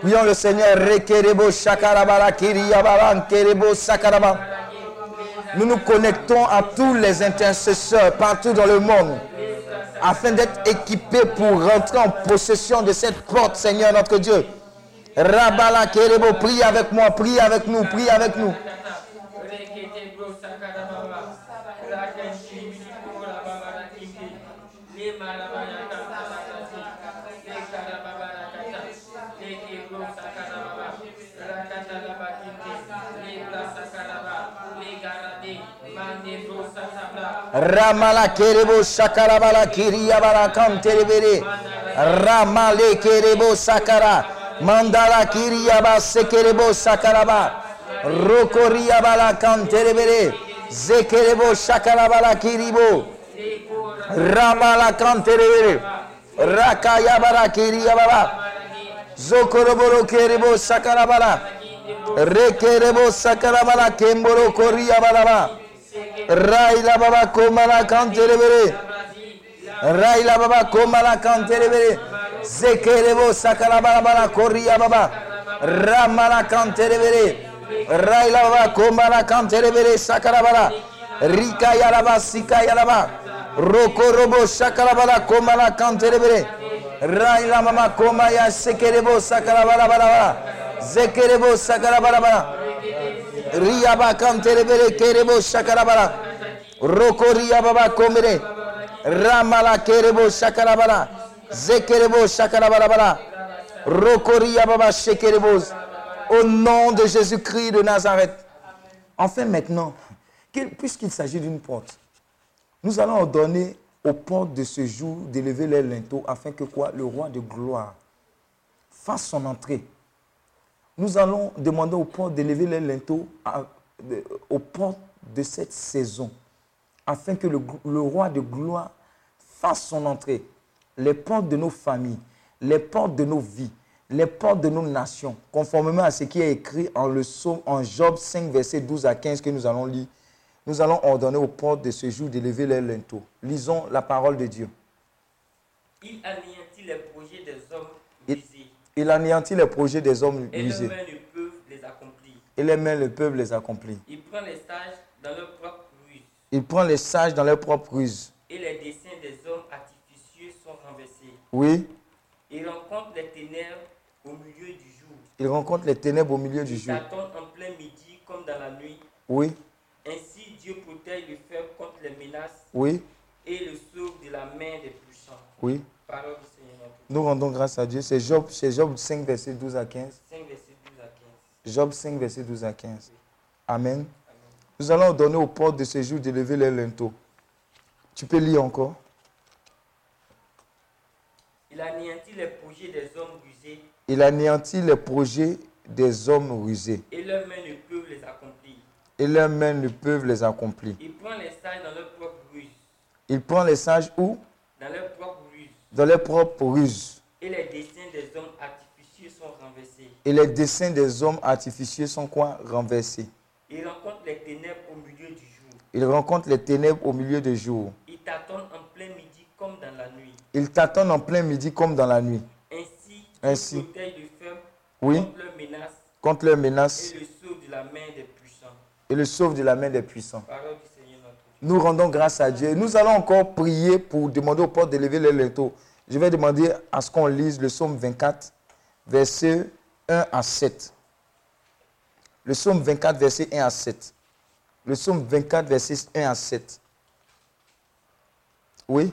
A: Prions le Seigneur. Rekerebo shakarabara kiriyabaran kerebo sakaraba. Nous nous connectons à tous les intercesseurs partout dans le monde afin d'être équipés pour rentrer en possession de cette porte, Seigneur notre Dieu. Rabala kerebo, prie avec moi, prie avec nous, prie avec nous. Ramala kerebo sakara bala kiriya bala kam terebere, ramale kerebo sakara, mandala kiriya ba sekerebo sakara ba. Rokoriyabala kanterebere. Zekerebo sakarabala kiribo. Ramala kanterebere. Rakayabala kiriyabala. Zokoroboro kerebo sakarabala. Rekerebo sakarabala kemboro koriyabala. Raila baba komala kanterebere. Raila baba komala kanterebere. Zekerebo sakalabala bala koria baba. Ramala kanterebere. Raila baba komala kanterebere sakalabala. Rika yalaba sika yalaba. Roko robo sakalabala komala kanterebere. Raila mama komaya sekerebo sakalabala bala bala. Zekerebo sakalabala bala. Riyaba kanterebere kerebo shakarabara. Roko riyababa komere. Ramala kerebo shakarabara. Zekerebo shakarabara. Roko riyababa shekerebo. Au nom de Jésus-Christ de Nazareth. Enfin maintenant, qu'il- puisqu'il s'agit d'une porte, nous allons ordonner aux portes de ce jour d'élever les linteaux afin que quoi? Le roi de gloire fasse son entrée nous allons demander aux portes d'élever les linteaux aux portes de cette saison, afin que le roi de gloire fasse son entrée. Les portes de nos familles, les portes de nos vies, les portes de nos nations, conformément à ce qui est écrit en, le psaume, en Job 5, versets 12 à 15 que nous allons lire. Nous allons ordonner aux portes de ce jour d'élever les linteaux. Lisons la parole de Dieu.
C: Il anéantit les projets des hommes visés.
A: Il anéantit les projets des hommes
C: Et leurs
A: usés,
C: mains ne peuvent les accomplir.
A: et les mains ne peuvent les accomplir.
C: Il prend les sages dans leur propre ruse.
A: Il prend les sages dans leur propre ruse.
C: Et les dessins des hommes artificieux sont renversés.
A: Oui,
C: Il rencontre les ténèbres au milieu du jour.
A: Il rencontre les ténèbres au milieu du
C: Il
A: jour.
C: tâtonne en plein midi comme dans la nuit.
A: Oui,
C: Ainsi, Dieu protège le faible contre les menaces
A: oui,
C: et le sauve de la main des puissants.
A: oui.
C: Parole du Seigneur.
A: Nous rendons grâce à Dieu. C'est Job, c'est Job 5, verset 12 à 15.
C: 5 versets 12 à 15.
A: Job 5, verset 12 à 15. Amen. Nous allons donner aux portes de ce jour d'élever les linteaux. Tu peux lire encore
C: Il anéantit les projets des hommes rusés
A: Il anéantit les projets des hommes rusés
C: et leurs mains ne peuvent les accomplir.
A: et leurs mains ne peuvent les accomplir.
C: Il prend les sages dans leur propre ruse.
A: Il prend les sages où?
C: Dans leur propre ruse.
A: Dans leurs propres ruses.
C: Et les dessins des hommes artificieux sont renversés.
A: Et les dessins des hommes artificieux sont quoi? Renversés.
C: Il rencontre les ténèbres au milieu du jour.
A: Il rencontre les ténèbres au milieu du jour.
C: Il tâtonne en plein midi comme dans la nuit.
A: Il tâtonne en plein midi comme dans la nuit.
C: Ainsi,
A: Oui.
C: contre leurs menaces
A: Contre leurs menaces
C: et le sauve de la main des puissants.
A: et le sauve de la main des puissants.
C: Parole du Seigneur notre Dieu.
A: Nous rendons grâce à Dieu. Nous allons encore prier pour demander aux portes d'élever les linteaux. Je vais demander à ce qu'on lise le psaume 24, versets 1 à 7. Le psaume 24, verset 1 à 7. Le psaume 24, verset 1 à 7. Oui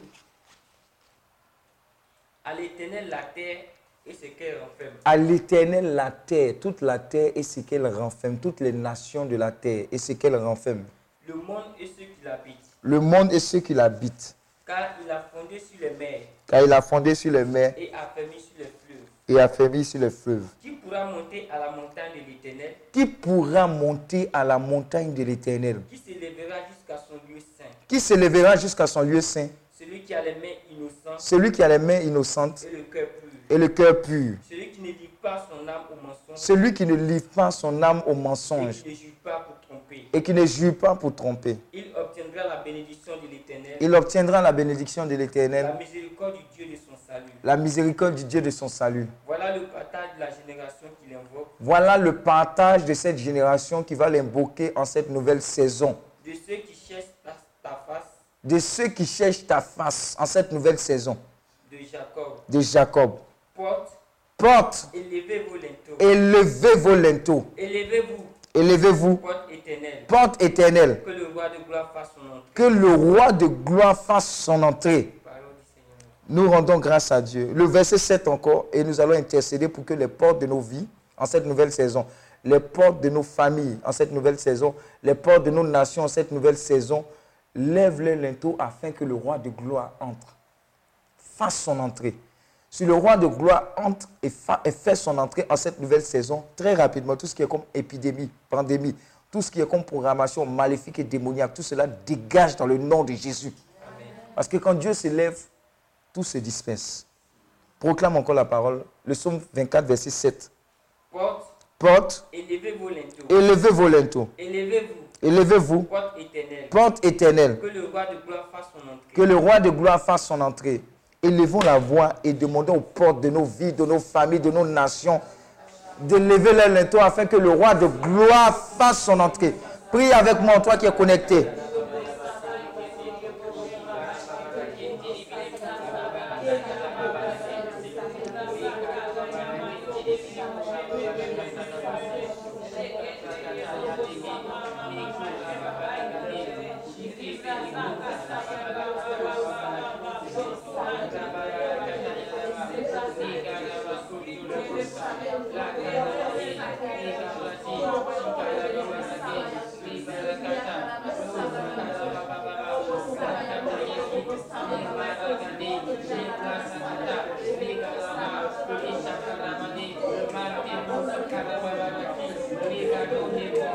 C: À l'éternel la terre et ce qu'elle renferme.
A: À l'éternel la terre, toute la terre et ce qu'elle renferme, toutes les nations de la terre et ce qu'elle renferme.
C: Le monde et ceux qui l'habitent.
A: Le monde et ceux qui l'habitent.
C: car il a fondé sur les mers
A: car il a fondé sur les mers
C: et affermi sur les fleuves.
A: et affermi sur les fleuves.
C: Qui pourra monter à la montagne de l'Éternel?
A: Qui pourra monter à la montagne de l'Éternel?
C: Qui s'élèvera jusqu'à son lieu saint
A: Qui s'élèvera jusqu'à son lieu saint?
C: Celui qui a les mains innocentes
A: Celui qui a les mains innocentes
C: et le cœur.
A: Et le cœur pur.
C: Celui qui ne livre pas son âme au mensonge
A: Celui qui ne livre pas son âme au
C: et qui ne jure pas pour tromper.
A: et qui ne jure pas pour tromper.
C: Il obtiendra la bénédiction de l'Éternel,
A: Il obtiendra la bénédiction de
C: la
A: l'Éternel,
C: miséricorde du Dieu de son salut.
A: la miséricorde du Dieu de son salut.
C: Voilà le partage de la génération qu'il invoque,
A: Voilà le partage de cette génération qui va l'invoquer en cette nouvelle saison.
C: de ceux qui cherchent ta, ta face,
A: De ceux qui cherchent ta face en cette nouvelle saison.
C: de Jacob.
A: De Jacob.
C: Porte,
A: Porte,
C: élevez vos linteaux.
A: élevez vos linteaux.
C: Élevez-vous,
A: Élevez-vous.
C: porte éternelle.
A: Porte éternelle.
C: Que le roi de gloire fasse son entrée.
A: Que le roi de gloire fasse son entrée.
C: Parole du Seigneur.
A: Nous rendons grâce à Dieu. Le verset 7 encore, et nous allons intercéder pour que les portes de nos vies, en cette nouvelle saison, les portes de nos familles, en cette nouvelle saison, les portes de nos nations, en cette nouvelle saison, lèvent les linteaux afin que le roi de gloire entre, fasse son entrée. Si le roi de gloire entre et, fa- et fait son entrée en cette nouvelle saison, très rapidement, tout ce qui est comme épidémie, pandémie, tout ce qui est comme programmation maléfique et démoniaque, tout cela dégage dans le nom de Jésus. Parce que quand Dieu s'élève, tout se disperse. Proclame encore la parole. Le psaume 24, verset 7.
C: Porte,
A: Porte,
C: élevez vos linteaux.
A: élevez vos linteaux.
C: Élevez-vous,
A: Élevez-vous,
C: porte éternelle.
A: porte éternelle.
C: Que le roi de gloire fasse son entrée.
A: Que le roi de gloire fasse son entrée. Élevons la voix et demandons aux portes de nos vies, de nos familles, de nos nations, de lever les linteaux afin que le roi de gloire fasse son entrée. Prie avec moi, toi qui es connecté.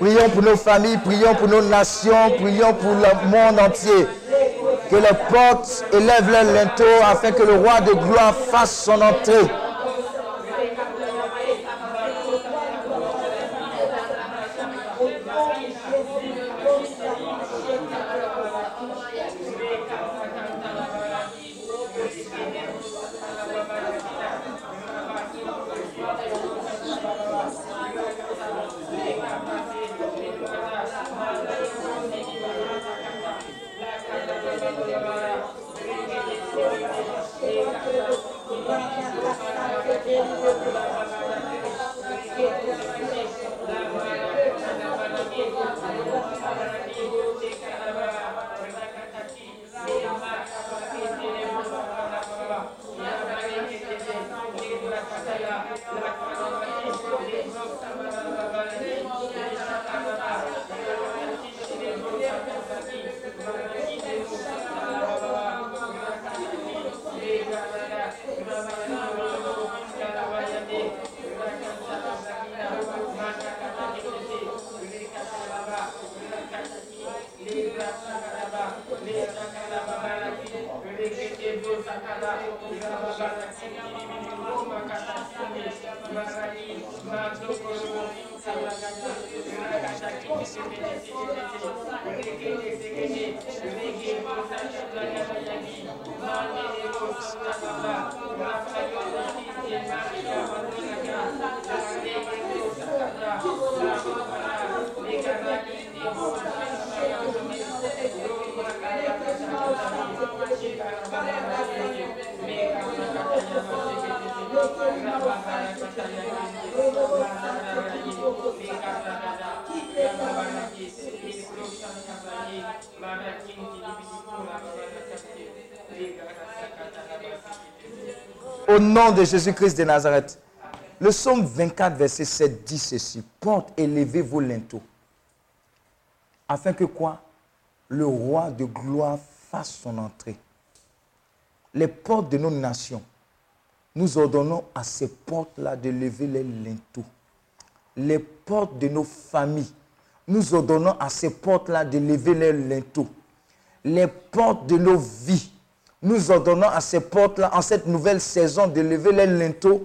A: Prions pour nos familles, prions pour nos nations, prions pour le monde entier. Que les portes élèvent leurs linteaux afin que le roi de gloire fasse son entrée. Au nom de Jésus-Christ de Nazareth. Le psaume 24, verset 7 dit ceci. Porte, élevez vos linteaux. Afin que quoi? Le roi de gloire fasse son entrée. Les portes de nos nations, nous ordonnons à ces portes-là de lever les linteaux. Les portes de nos familles, nous ordonnons à ces portes-là de lever les linteaux. Les portes de nos vies, nous ordonnons à ces portes-là, en cette nouvelle saison, de lever les linteaux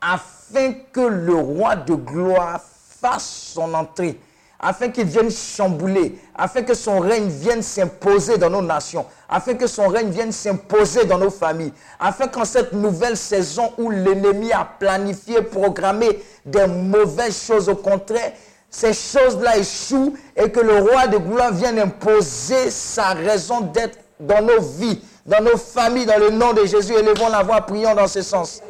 A: afin que le roi de gloire fasse son entrée, afin qu'il vienne chambouler, afin que son règne vienne s'imposer dans nos nations, afin que son règne vienne s'imposer dans nos familles, afin qu'en cette nouvelle saison où l'ennemi a planifié, programmé des mauvaises choses, au contraire, ces choses-là échouent et que le roi de gloire vienne imposer sa raison d'être dans nos vies, dans nos familles, dans le nom de Jésus. Élevons la voix, prions dans ce sens.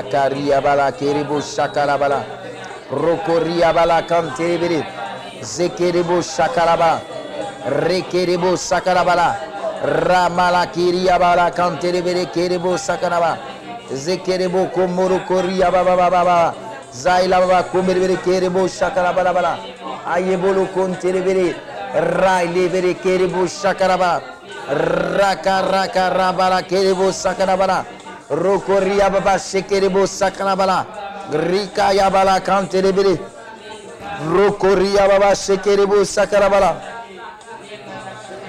A: Rakaria bala keribo shakarabala. Rokoria bala kanteribiri. Zekeribo shakaraba. Rekeribo sakarabala. Ramala kiria bala kanteribiri keribo sakaraba. Zekeribo komoro koria baba baba baba. Zaila baba komeribiri keribo shakarabala bala. Ayebolo konteribiri. Rai liberi keribo shakaraba. Raka raka rabala keribo sakarabala. Rokoria baba shekerebo sakanabala. Rika yabala kanterebele. Rokoria baba shekerebo sakarabala.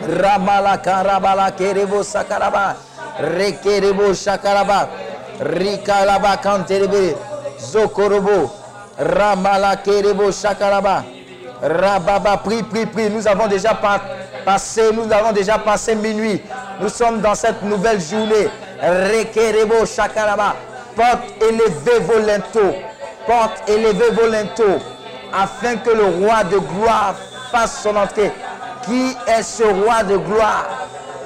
A: Ramala karabala kerebo sakaraba. Rekerebo shakaraba. Rika laba kanterebele. Zokorobo. Ramala kerebo shakaraba. Rababa, prie, prie, prie. Nous avons déjà pas- passé, nous avons déjà passé minuit. Nous sommes dans cette nouvelle journée. Rekerebo shakaraba. Porte élevez vos. Porte élevez vos. Afin que le roi de gloire fasse son entrée. Qui est ce roi de gloire?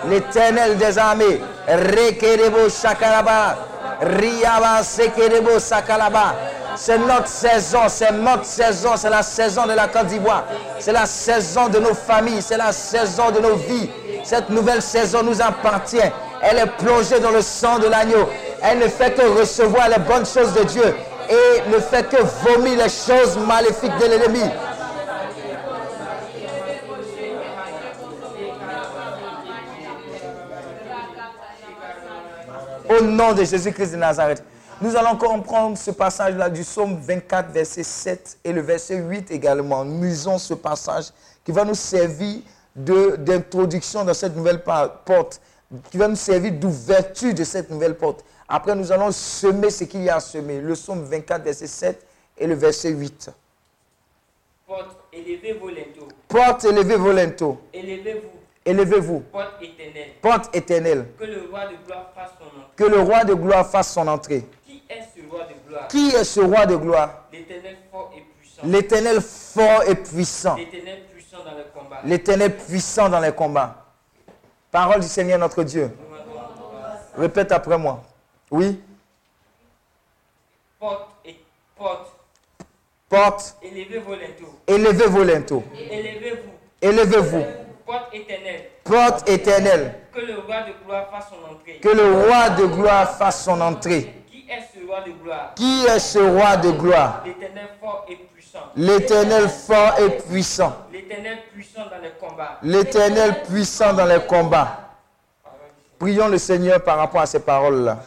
A: L'éternel des armées. Rekerebo shakaraba. Riaba sekerebo sakalaba. C'est notre saison, c'est notre saison, c'est la saison de la Côte d'Ivoire. C'est la saison de nos familles, c'est la saison de nos vies. Cette nouvelle saison nous appartient. Elle est plongée dans le sang de l'agneau. Elle ne fait que recevoir les bonnes choses de Dieu et ne fait que vomir les choses maléfiques de l'ennemi. Au nom de Jésus-Christ de Nazareth. Nous allons comprendre ce passage-là du psaume 24, verset 7 et le verset 8 également. Nous lisons ce passage qui va nous servir d'introduction dans cette nouvelle porte, qui va nous servir d'ouverture de cette nouvelle porte. Après, nous allons semer ce qu'il y a à semer. Le psaume 24, verset 7 et le verset 8.
C: Porte, élevez vos linteaux.
A: Porte, élevez vos linteaux.
C: Élevez-vous,
A: Élevez-vous.
C: porte éternelle.
A: Porte éternelle.
C: Que le roi de gloire fasse son entrée.
A: Que le roi de gloire fasse son entrée.
C: Qui est ce roi de gloire?
A: Qui est ce roi de gloire?
C: L'éternel fort et puissant.
A: L'éternel fort et puissant.
C: L'éternel puissant dans le combat.
A: L'éternel puissant dans les combats. Parole du Seigneur notre Dieu. Répète après moi. Oui.
C: Porte et porte.
A: Porte,
C: Élevez vos linteaux.
A: élevez vos linteaux.
C: Élevez-vous.
A: Élevez-vous.
C: Porte éternelle.
A: Porte éternelle.
C: Que le roi de gloire fasse son entrée.
A: Que le roi de gloire fasse son entrée.
C: Qui est ce roi de gloire?
A: Qui est ce roi de gloire?
C: L'éternel fort et puissant.
A: L'éternel fort et puissant.
C: L'éternel puissant dans.
A: L'éternel puissant les combats. Prions le Seigneur par rapport à ces paroles-là.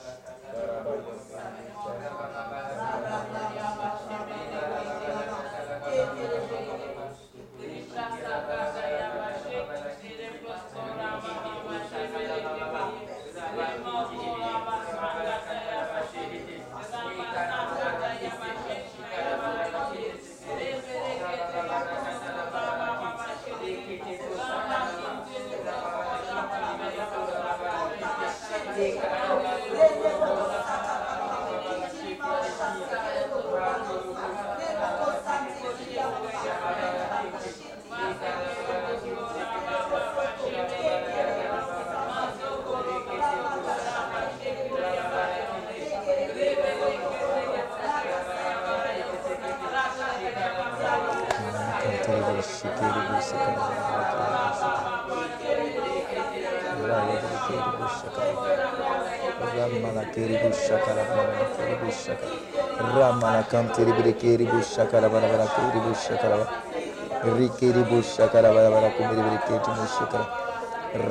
A: Ramalakam tiribirikiri bu şakara bana bana kiri bu şakara bana. Rikiri bu şakara bana bana kumiribirikiri bu şakara.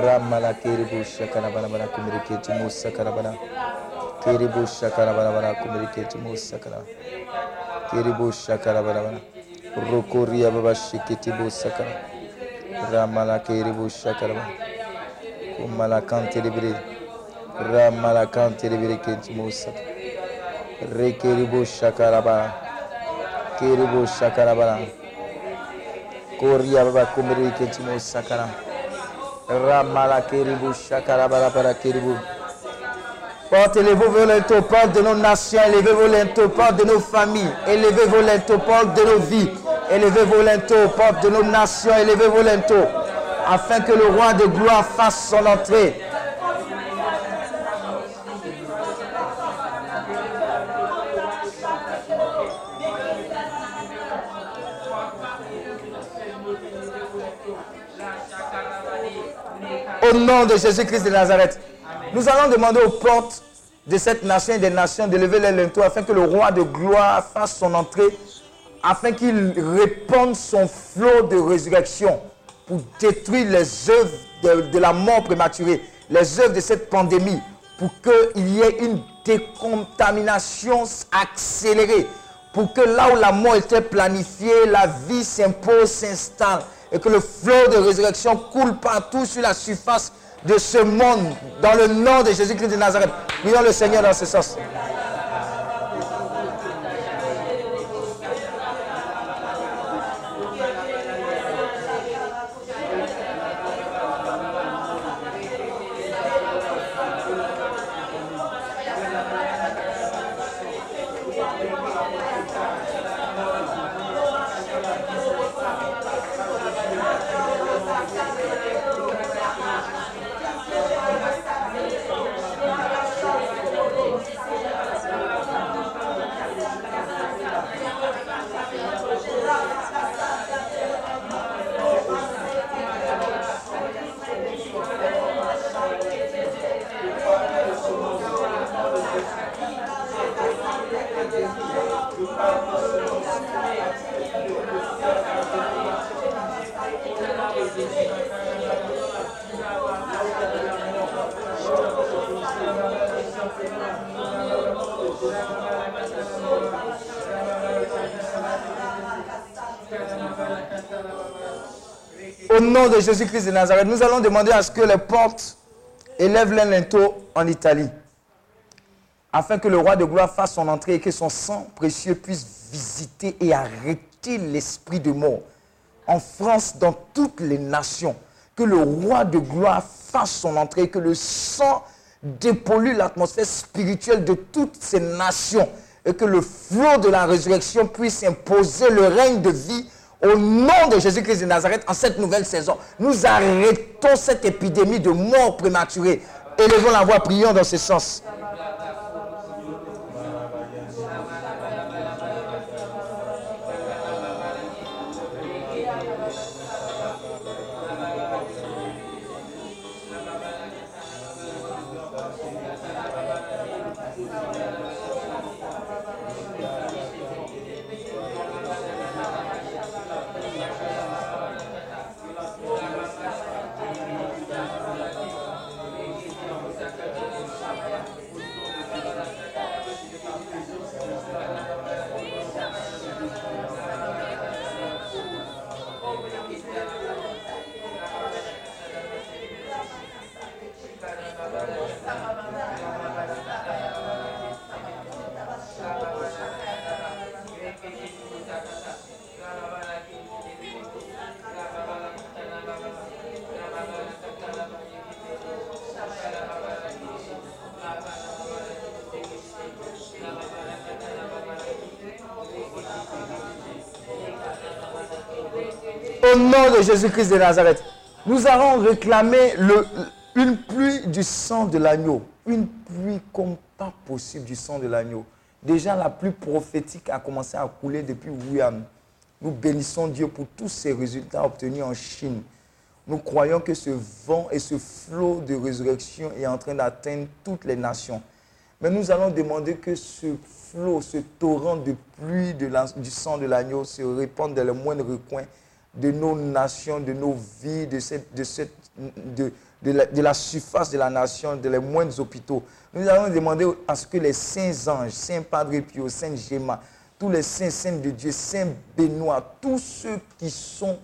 A: Ramalakiri bu şakara bana bana kumirikiri bu şakara bana. Kiri bu şakara bana bana kumirikiri bu şakara. Kiri bu şakara bana bana. Rukuriya baba şikiti bu şakara. Ramalakiri bu şakara bana. Kumalakan tiribiri. Ramalakam tiribirikiri bu şakara. Shakara bara kiribu shakara bara koria baba kumiribu kiribu sakara ramala kiribu shakara bara bara kiribu Portez-vous vos porte de nos nations, élevez vos porte de nos familles, élevez vos porte de nos vies, élevez vos porte de nos nations, élevez vos linteaux, afin que le roi de gloire fasse son entrée. Au nom de Jésus-Christ de Nazareth, nous allons demander aux portes de cette nation et des nations de lever les linteaux afin que le roi de gloire fasse son entrée, afin qu'il répande son flot de résurrection pour détruire les œuvres de, de la mort prématurée, les œuvres de cette pandémie, pour qu'il y ait une décontamination accélérée, pour que là où la mort était planifiée, la vie s'impose, s'installe, et que le flot de résurrection coule partout sur la surface de ce monde, dans le nom de Jésus-Christ de Nazareth. Prions le Seigneur dans ce sens. Au de Jésus-Christ de Nazareth, nous allons demander à ce que les portes élèvent les linteaux en Italie, afin que le roi de gloire fasse son entrée et que son sang précieux puisse visiter et arrêter l'esprit de mort. En France, dans toutes les nations, que le roi de gloire fasse son entrée et que le sang dépollue l'atmosphère spirituelle de toutes ces nations et que le flot de la résurrection puisse imposer le règne de vie au nom de Jésus-Christ de Nazareth, en cette nouvelle saison, nous arrêtons cette épidémie de mort prématurée. Élevons la voix, prions dans ce sens. Jésus-Christ de Nazareth, nous allons réclamer une pluie du sang de l'agneau. Une pluie comme pas possible du sang de l'agneau. Déjà, la pluie prophétique a commencé à couler depuis Wuhan. Nous bénissons Dieu pour tous ces résultats obtenus en Chine. Nous croyons que ce vent et ce flot de résurrection est en train d'atteindre toutes les nations. Mais nous allons demander que ce flot, ce torrent de pluie de du sang de l'agneau se répande dans les moindres recoins de nos nations, de nos vies, de, cette, de, cette, de, de la, surface de la nation, de les moindres hôpitaux. Nous allons demander à ce que les saints anges, Saint Padre Pio, Saint Géma, tous les saints, saints de Dieu, Saint Benoît, tous ceux qui sont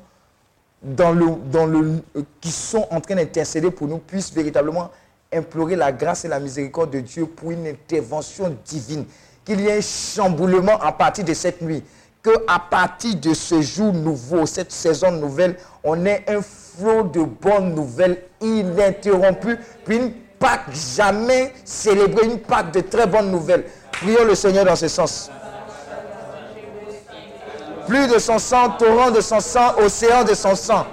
A: dans le, dans le, qui sont en train d'intercéder pour nous puissent véritablement implorer la grâce et la miséricorde de Dieu pour une intervention divine. Qu'il y ait un chamboulement à partir de cette nuit. Que à partir de ce jour nouveau, cette saison nouvelle, on ait un flot de bonnes nouvelles ininterrompu, puis une Pâque jamais célébrée, une Pâque de très bonnes nouvelles. Prions le Seigneur dans ce sens. Plus de son sang, torrent de son sang, océan de son sang.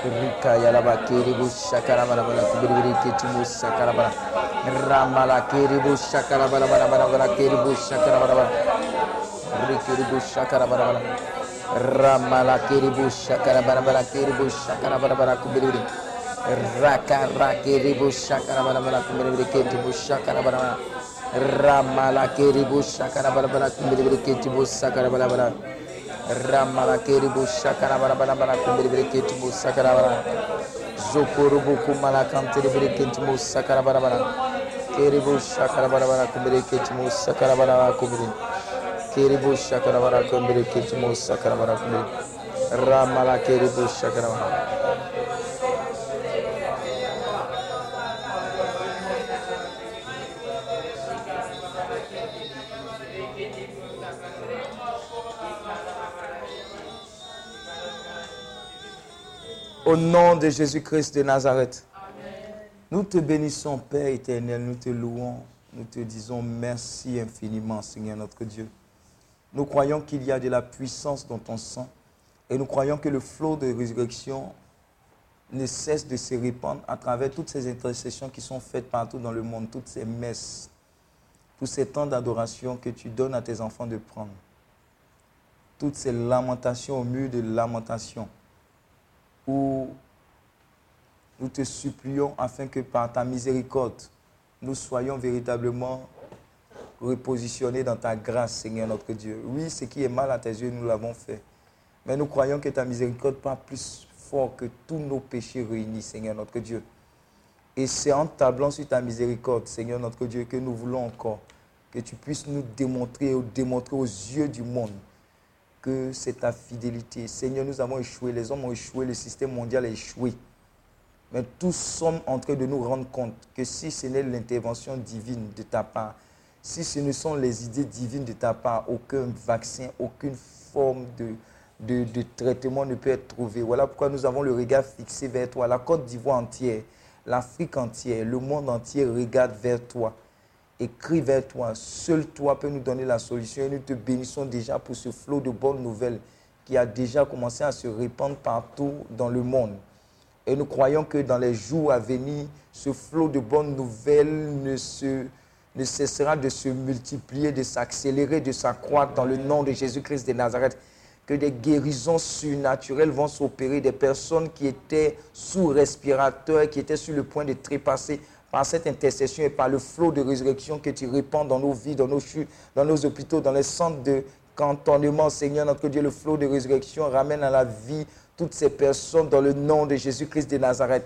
A: Rika yalaba kiribu shakara bara bara kubiri kitimu shakara bara ramala kiribu shakara bara bara bara bara kiribu shakara bara bara kiribu shakara bara bara ramala kiribu shakara bara bara kiribu shakara bara bara kubiri raka rakiribu shakara bara bara kubiri kitimu shakara bara bara ramala kiribu shakara bara bara kubiri kitimu shakara bara bara ramala keribu shakara bara bara bara kumbiri biri ketimu sakara bara zokuru buku mala kantiri biri ketimu sakara bara bara keribu shakara bara bara kumbiri ketimu sakara bara bara kumbiri keribu shakara bara kumbiri ketimu sakara bara kumbiri ramala keribu shakara bara Au nom de Jésus-Christ de Nazareth, nous te bénissons, Père éternel, nous te louons, nous te disons merci infiniment, Seigneur notre Dieu. Nous croyons qu'il y a de la puissance dans ton sang et nous croyons que le flot de résurrection ne cesse de se répandre à travers toutes ces intercessions qui sont faites partout dans le monde, toutes ces messes, tous ces temps d'adoration que tu donnes à tes enfants de prendre, toutes ces lamentations au mur de lamentation où nous te supplions afin que par ta miséricorde, nous soyons véritablement repositionnés dans ta grâce, Seigneur notre Dieu. Oui, ce qui est mal à tes yeux, nous l'avons fait. Mais nous croyons que ta miséricorde pas plus fort que tous nos péchés réunis, Seigneur notre Dieu. Et c'est en tablant sur ta miséricorde, Seigneur notre Dieu, que nous voulons encore que tu puisses nous démontrer, démontrer aux yeux du monde que c'est ta fidélité. Seigneur, nous avons échoué, les hommes ont échoué, le système mondial a échoué. Mais tous sommes en train de nous rendre compte que si ce n'est l'intervention divine de ta part, si ce ne sont les idées divines de ta part, aucun vaccin, aucune forme de, de, de traitement ne peut être trouvé. Voilà pourquoi nous avons le regard fixé vers toi. La Côte d'Ivoire entière, l'Afrique entière, le monde entier regarde vers toi et crie vers toi. Seul toi peux nous donner la solution et nous te bénissons déjà pour ce flot de bonnes nouvelles qui a déjà commencé à se répandre partout dans le monde. Et nous croyons que dans les jours à venir, ce flot de bonnes nouvelles ne, se, ne cessera de se multiplier, de s'accélérer, de s'accroître dans le nom de Jésus-Christ de Nazareth. Que des guérisons surnaturelles vont s'opérer, des personnes qui étaient sous respirateur, qui étaient sur le point de trépasser par cette intercession et par le flot de résurrection que tu répands dans nos vies, dans nos chutes, dans nos hôpitaux, dans les centres de cantonnement, Seigneur notre Dieu, le flot de résurrection ramène à la vie toutes ces personnes dans le nom de Jésus-Christ de Nazareth.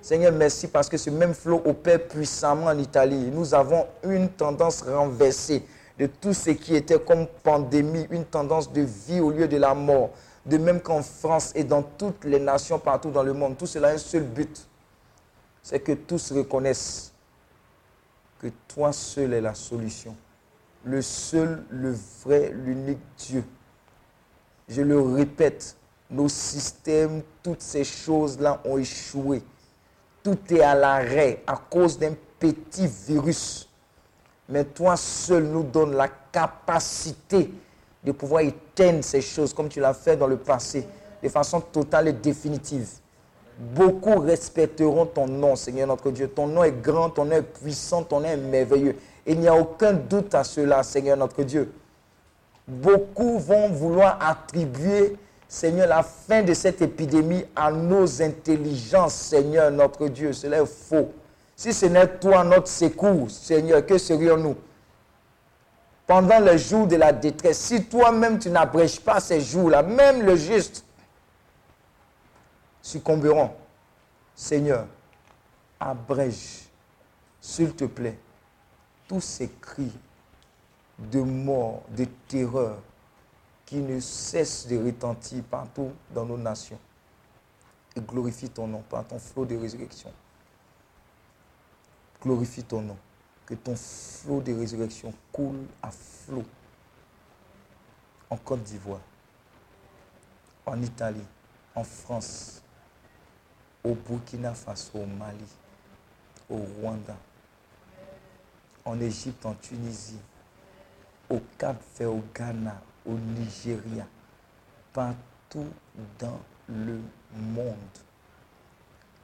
A: Seigneur, merci parce que ce même flot opère puissamment en Italie. Nous avons une tendance renversée de tout ce qui était comme pandémie, une tendance de vie au lieu de la mort. De même qu'en France et dans toutes les nations partout dans le monde, tout cela a un seul but. C'est que tous reconnaissent que toi seul est la solution. Le seul, le vrai, l'unique Dieu. Je le répète, nos systèmes, toutes ces choses-là ont échoué. Tout est à l'arrêt à cause d'un petit virus. Mais toi seul nous donne la capacité de pouvoir éteindre ces choses comme tu l'as fait dans le passé, de façon totale et définitive. Beaucoup respecteront ton nom, Seigneur notre Dieu. Ton nom est grand, ton nom est puissant, ton nom est merveilleux. Il n'y a aucun doute à cela, Seigneur notre Dieu. Beaucoup vont vouloir attribuer, Seigneur, la fin de cette épidémie à nos intelligences, Seigneur notre Dieu. Cela est faux. Si ce n'est toi notre secours, Seigneur, que serions-nous? Pendant les jours de la détresse, si toi-même tu n'abrèges pas ces jours-là, même le juste succomberont. Seigneur, abrège, s'il te plaît, tous ces cris de mort, de terreur qui ne cessent de retentir partout dans nos nations. Et glorifie ton nom par ton flot de résurrection. Glorifie ton nom. Que ton flot de résurrection coule à flot en Côte d'Ivoire, en Italie, en France, au Burkina Faso, au Mali, au Rwanda, en Égypte, en Tunisie, au Cap Vert, au Ghana, au Nigeria, partout dans le monde.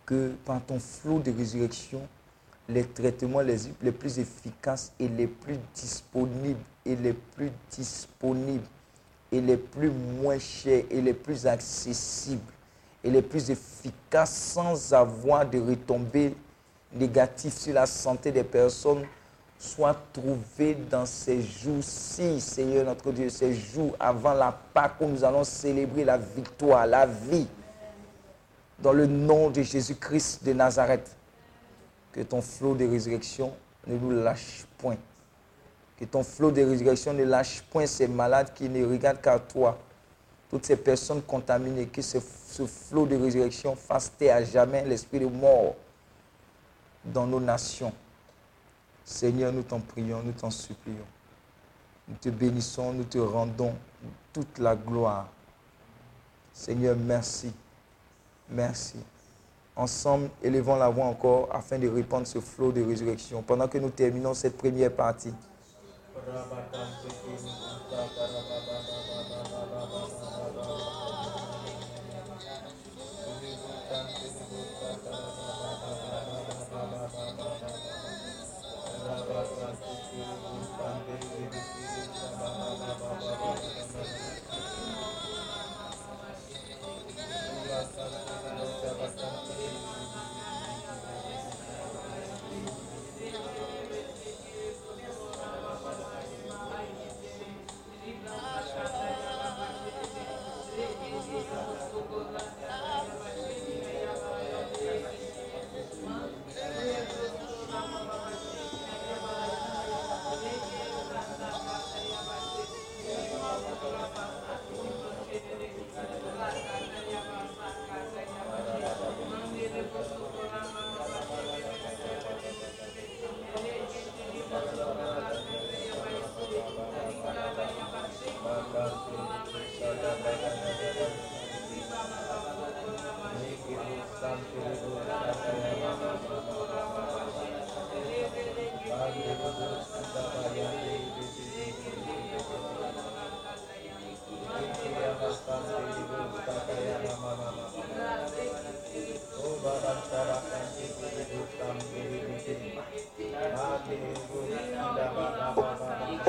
A: Que par ton flot de résurrection, les traitements les, les plus efficaces et les plus disponibles et les plus disponibles et les plus moins chers et les plus accessibles et les plus efficaces sans avoir de retombées négatives sur la santé des personnes soient trouvés dans ces jours-ci, Seigneur notre Dieu, ces jours avant la Pâque où nous allons célébrer la victoire, la vie, dans le nom de Jésus-Christ de Nazareth. Que ton flot de résurrection ne nous lâche point. Que ton flot de résurrection ne lâche point ces malades qui ne regardent qu'à toi. Toutes ces personnes contaminées, que ce, flot de résurrection fasse taire à jamais l'esprit de mort dans nos nations. Seigneur, nous t'en prions, nous t'en supplions. Nous te bénissons, nous te rendons toute la gloire. Seigneur, merci. Merci. Ensemble, élevons la voix encore afin de répandre ce flot de résurrection pendant que nous terminons cette première partie.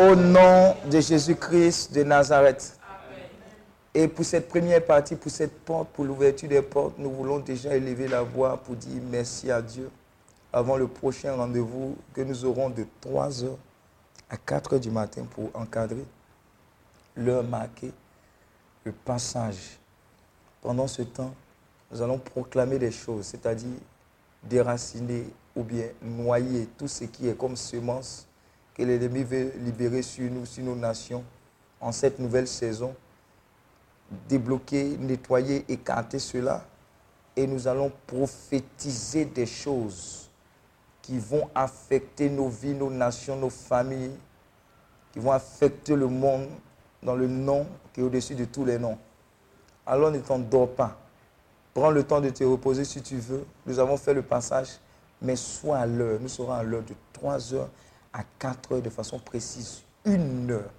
A: Au nom de Jésus-Christ de Nazareth. Et pour cette première partie, pour cette porte, pour l'ouverture des portes, nous voulons déjà élever la voix pour dire merci à Dieu avant le prochain rendez-vous que nous aurons de 3h à 4h du matin pour encadrer l'heure marquée, le passage
B: Pendant ce temps, nous allons proclamer des choses, c'est-à-dire déraciner ou bien noyer tout ce qui est comme semence que l'ennemi veut libérer sur nous, sur nos nations, en cette nouvelle saison. Débloquer, nettoyer, écarter cela. Et nous allons prophétiser des choses qui vont affecter nos vies, nos nations, nos familles, qui vont affecter le monde dans le nom qui est au-dessus de tous les noms. Alors ne t'endors pas. Prends le temps de te reposer si tu veux. Nous avons fait le passage, mais sois à l'heure. Nous serons à l'heure de 3 heures à 4 heures de façon précise. Une heure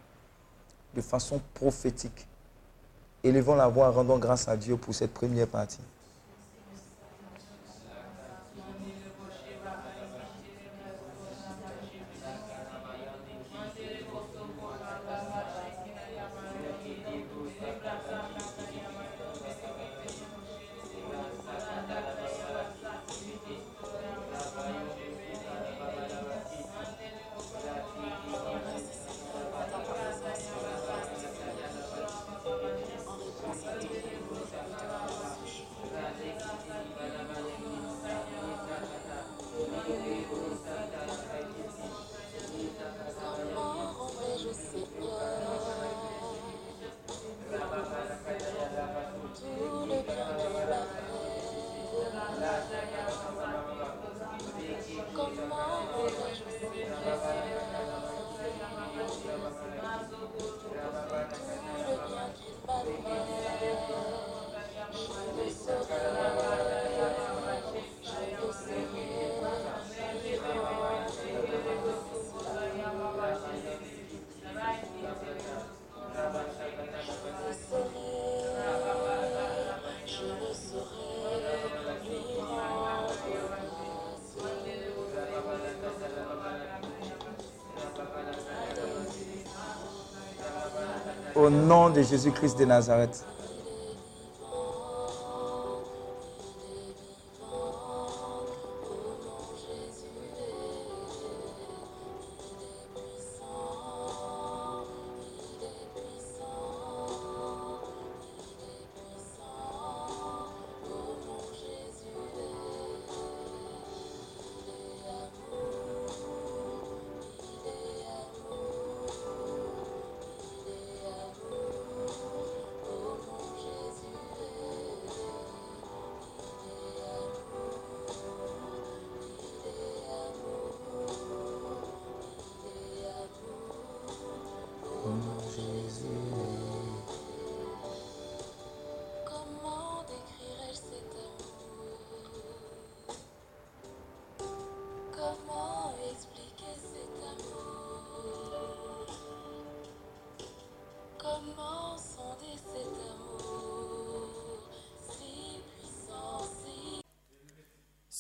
B: de façon prophétique. Élevons la voix, rendons grâce à Dieu pour cette première partie. Nom de Jésus-Christ de Nazareth.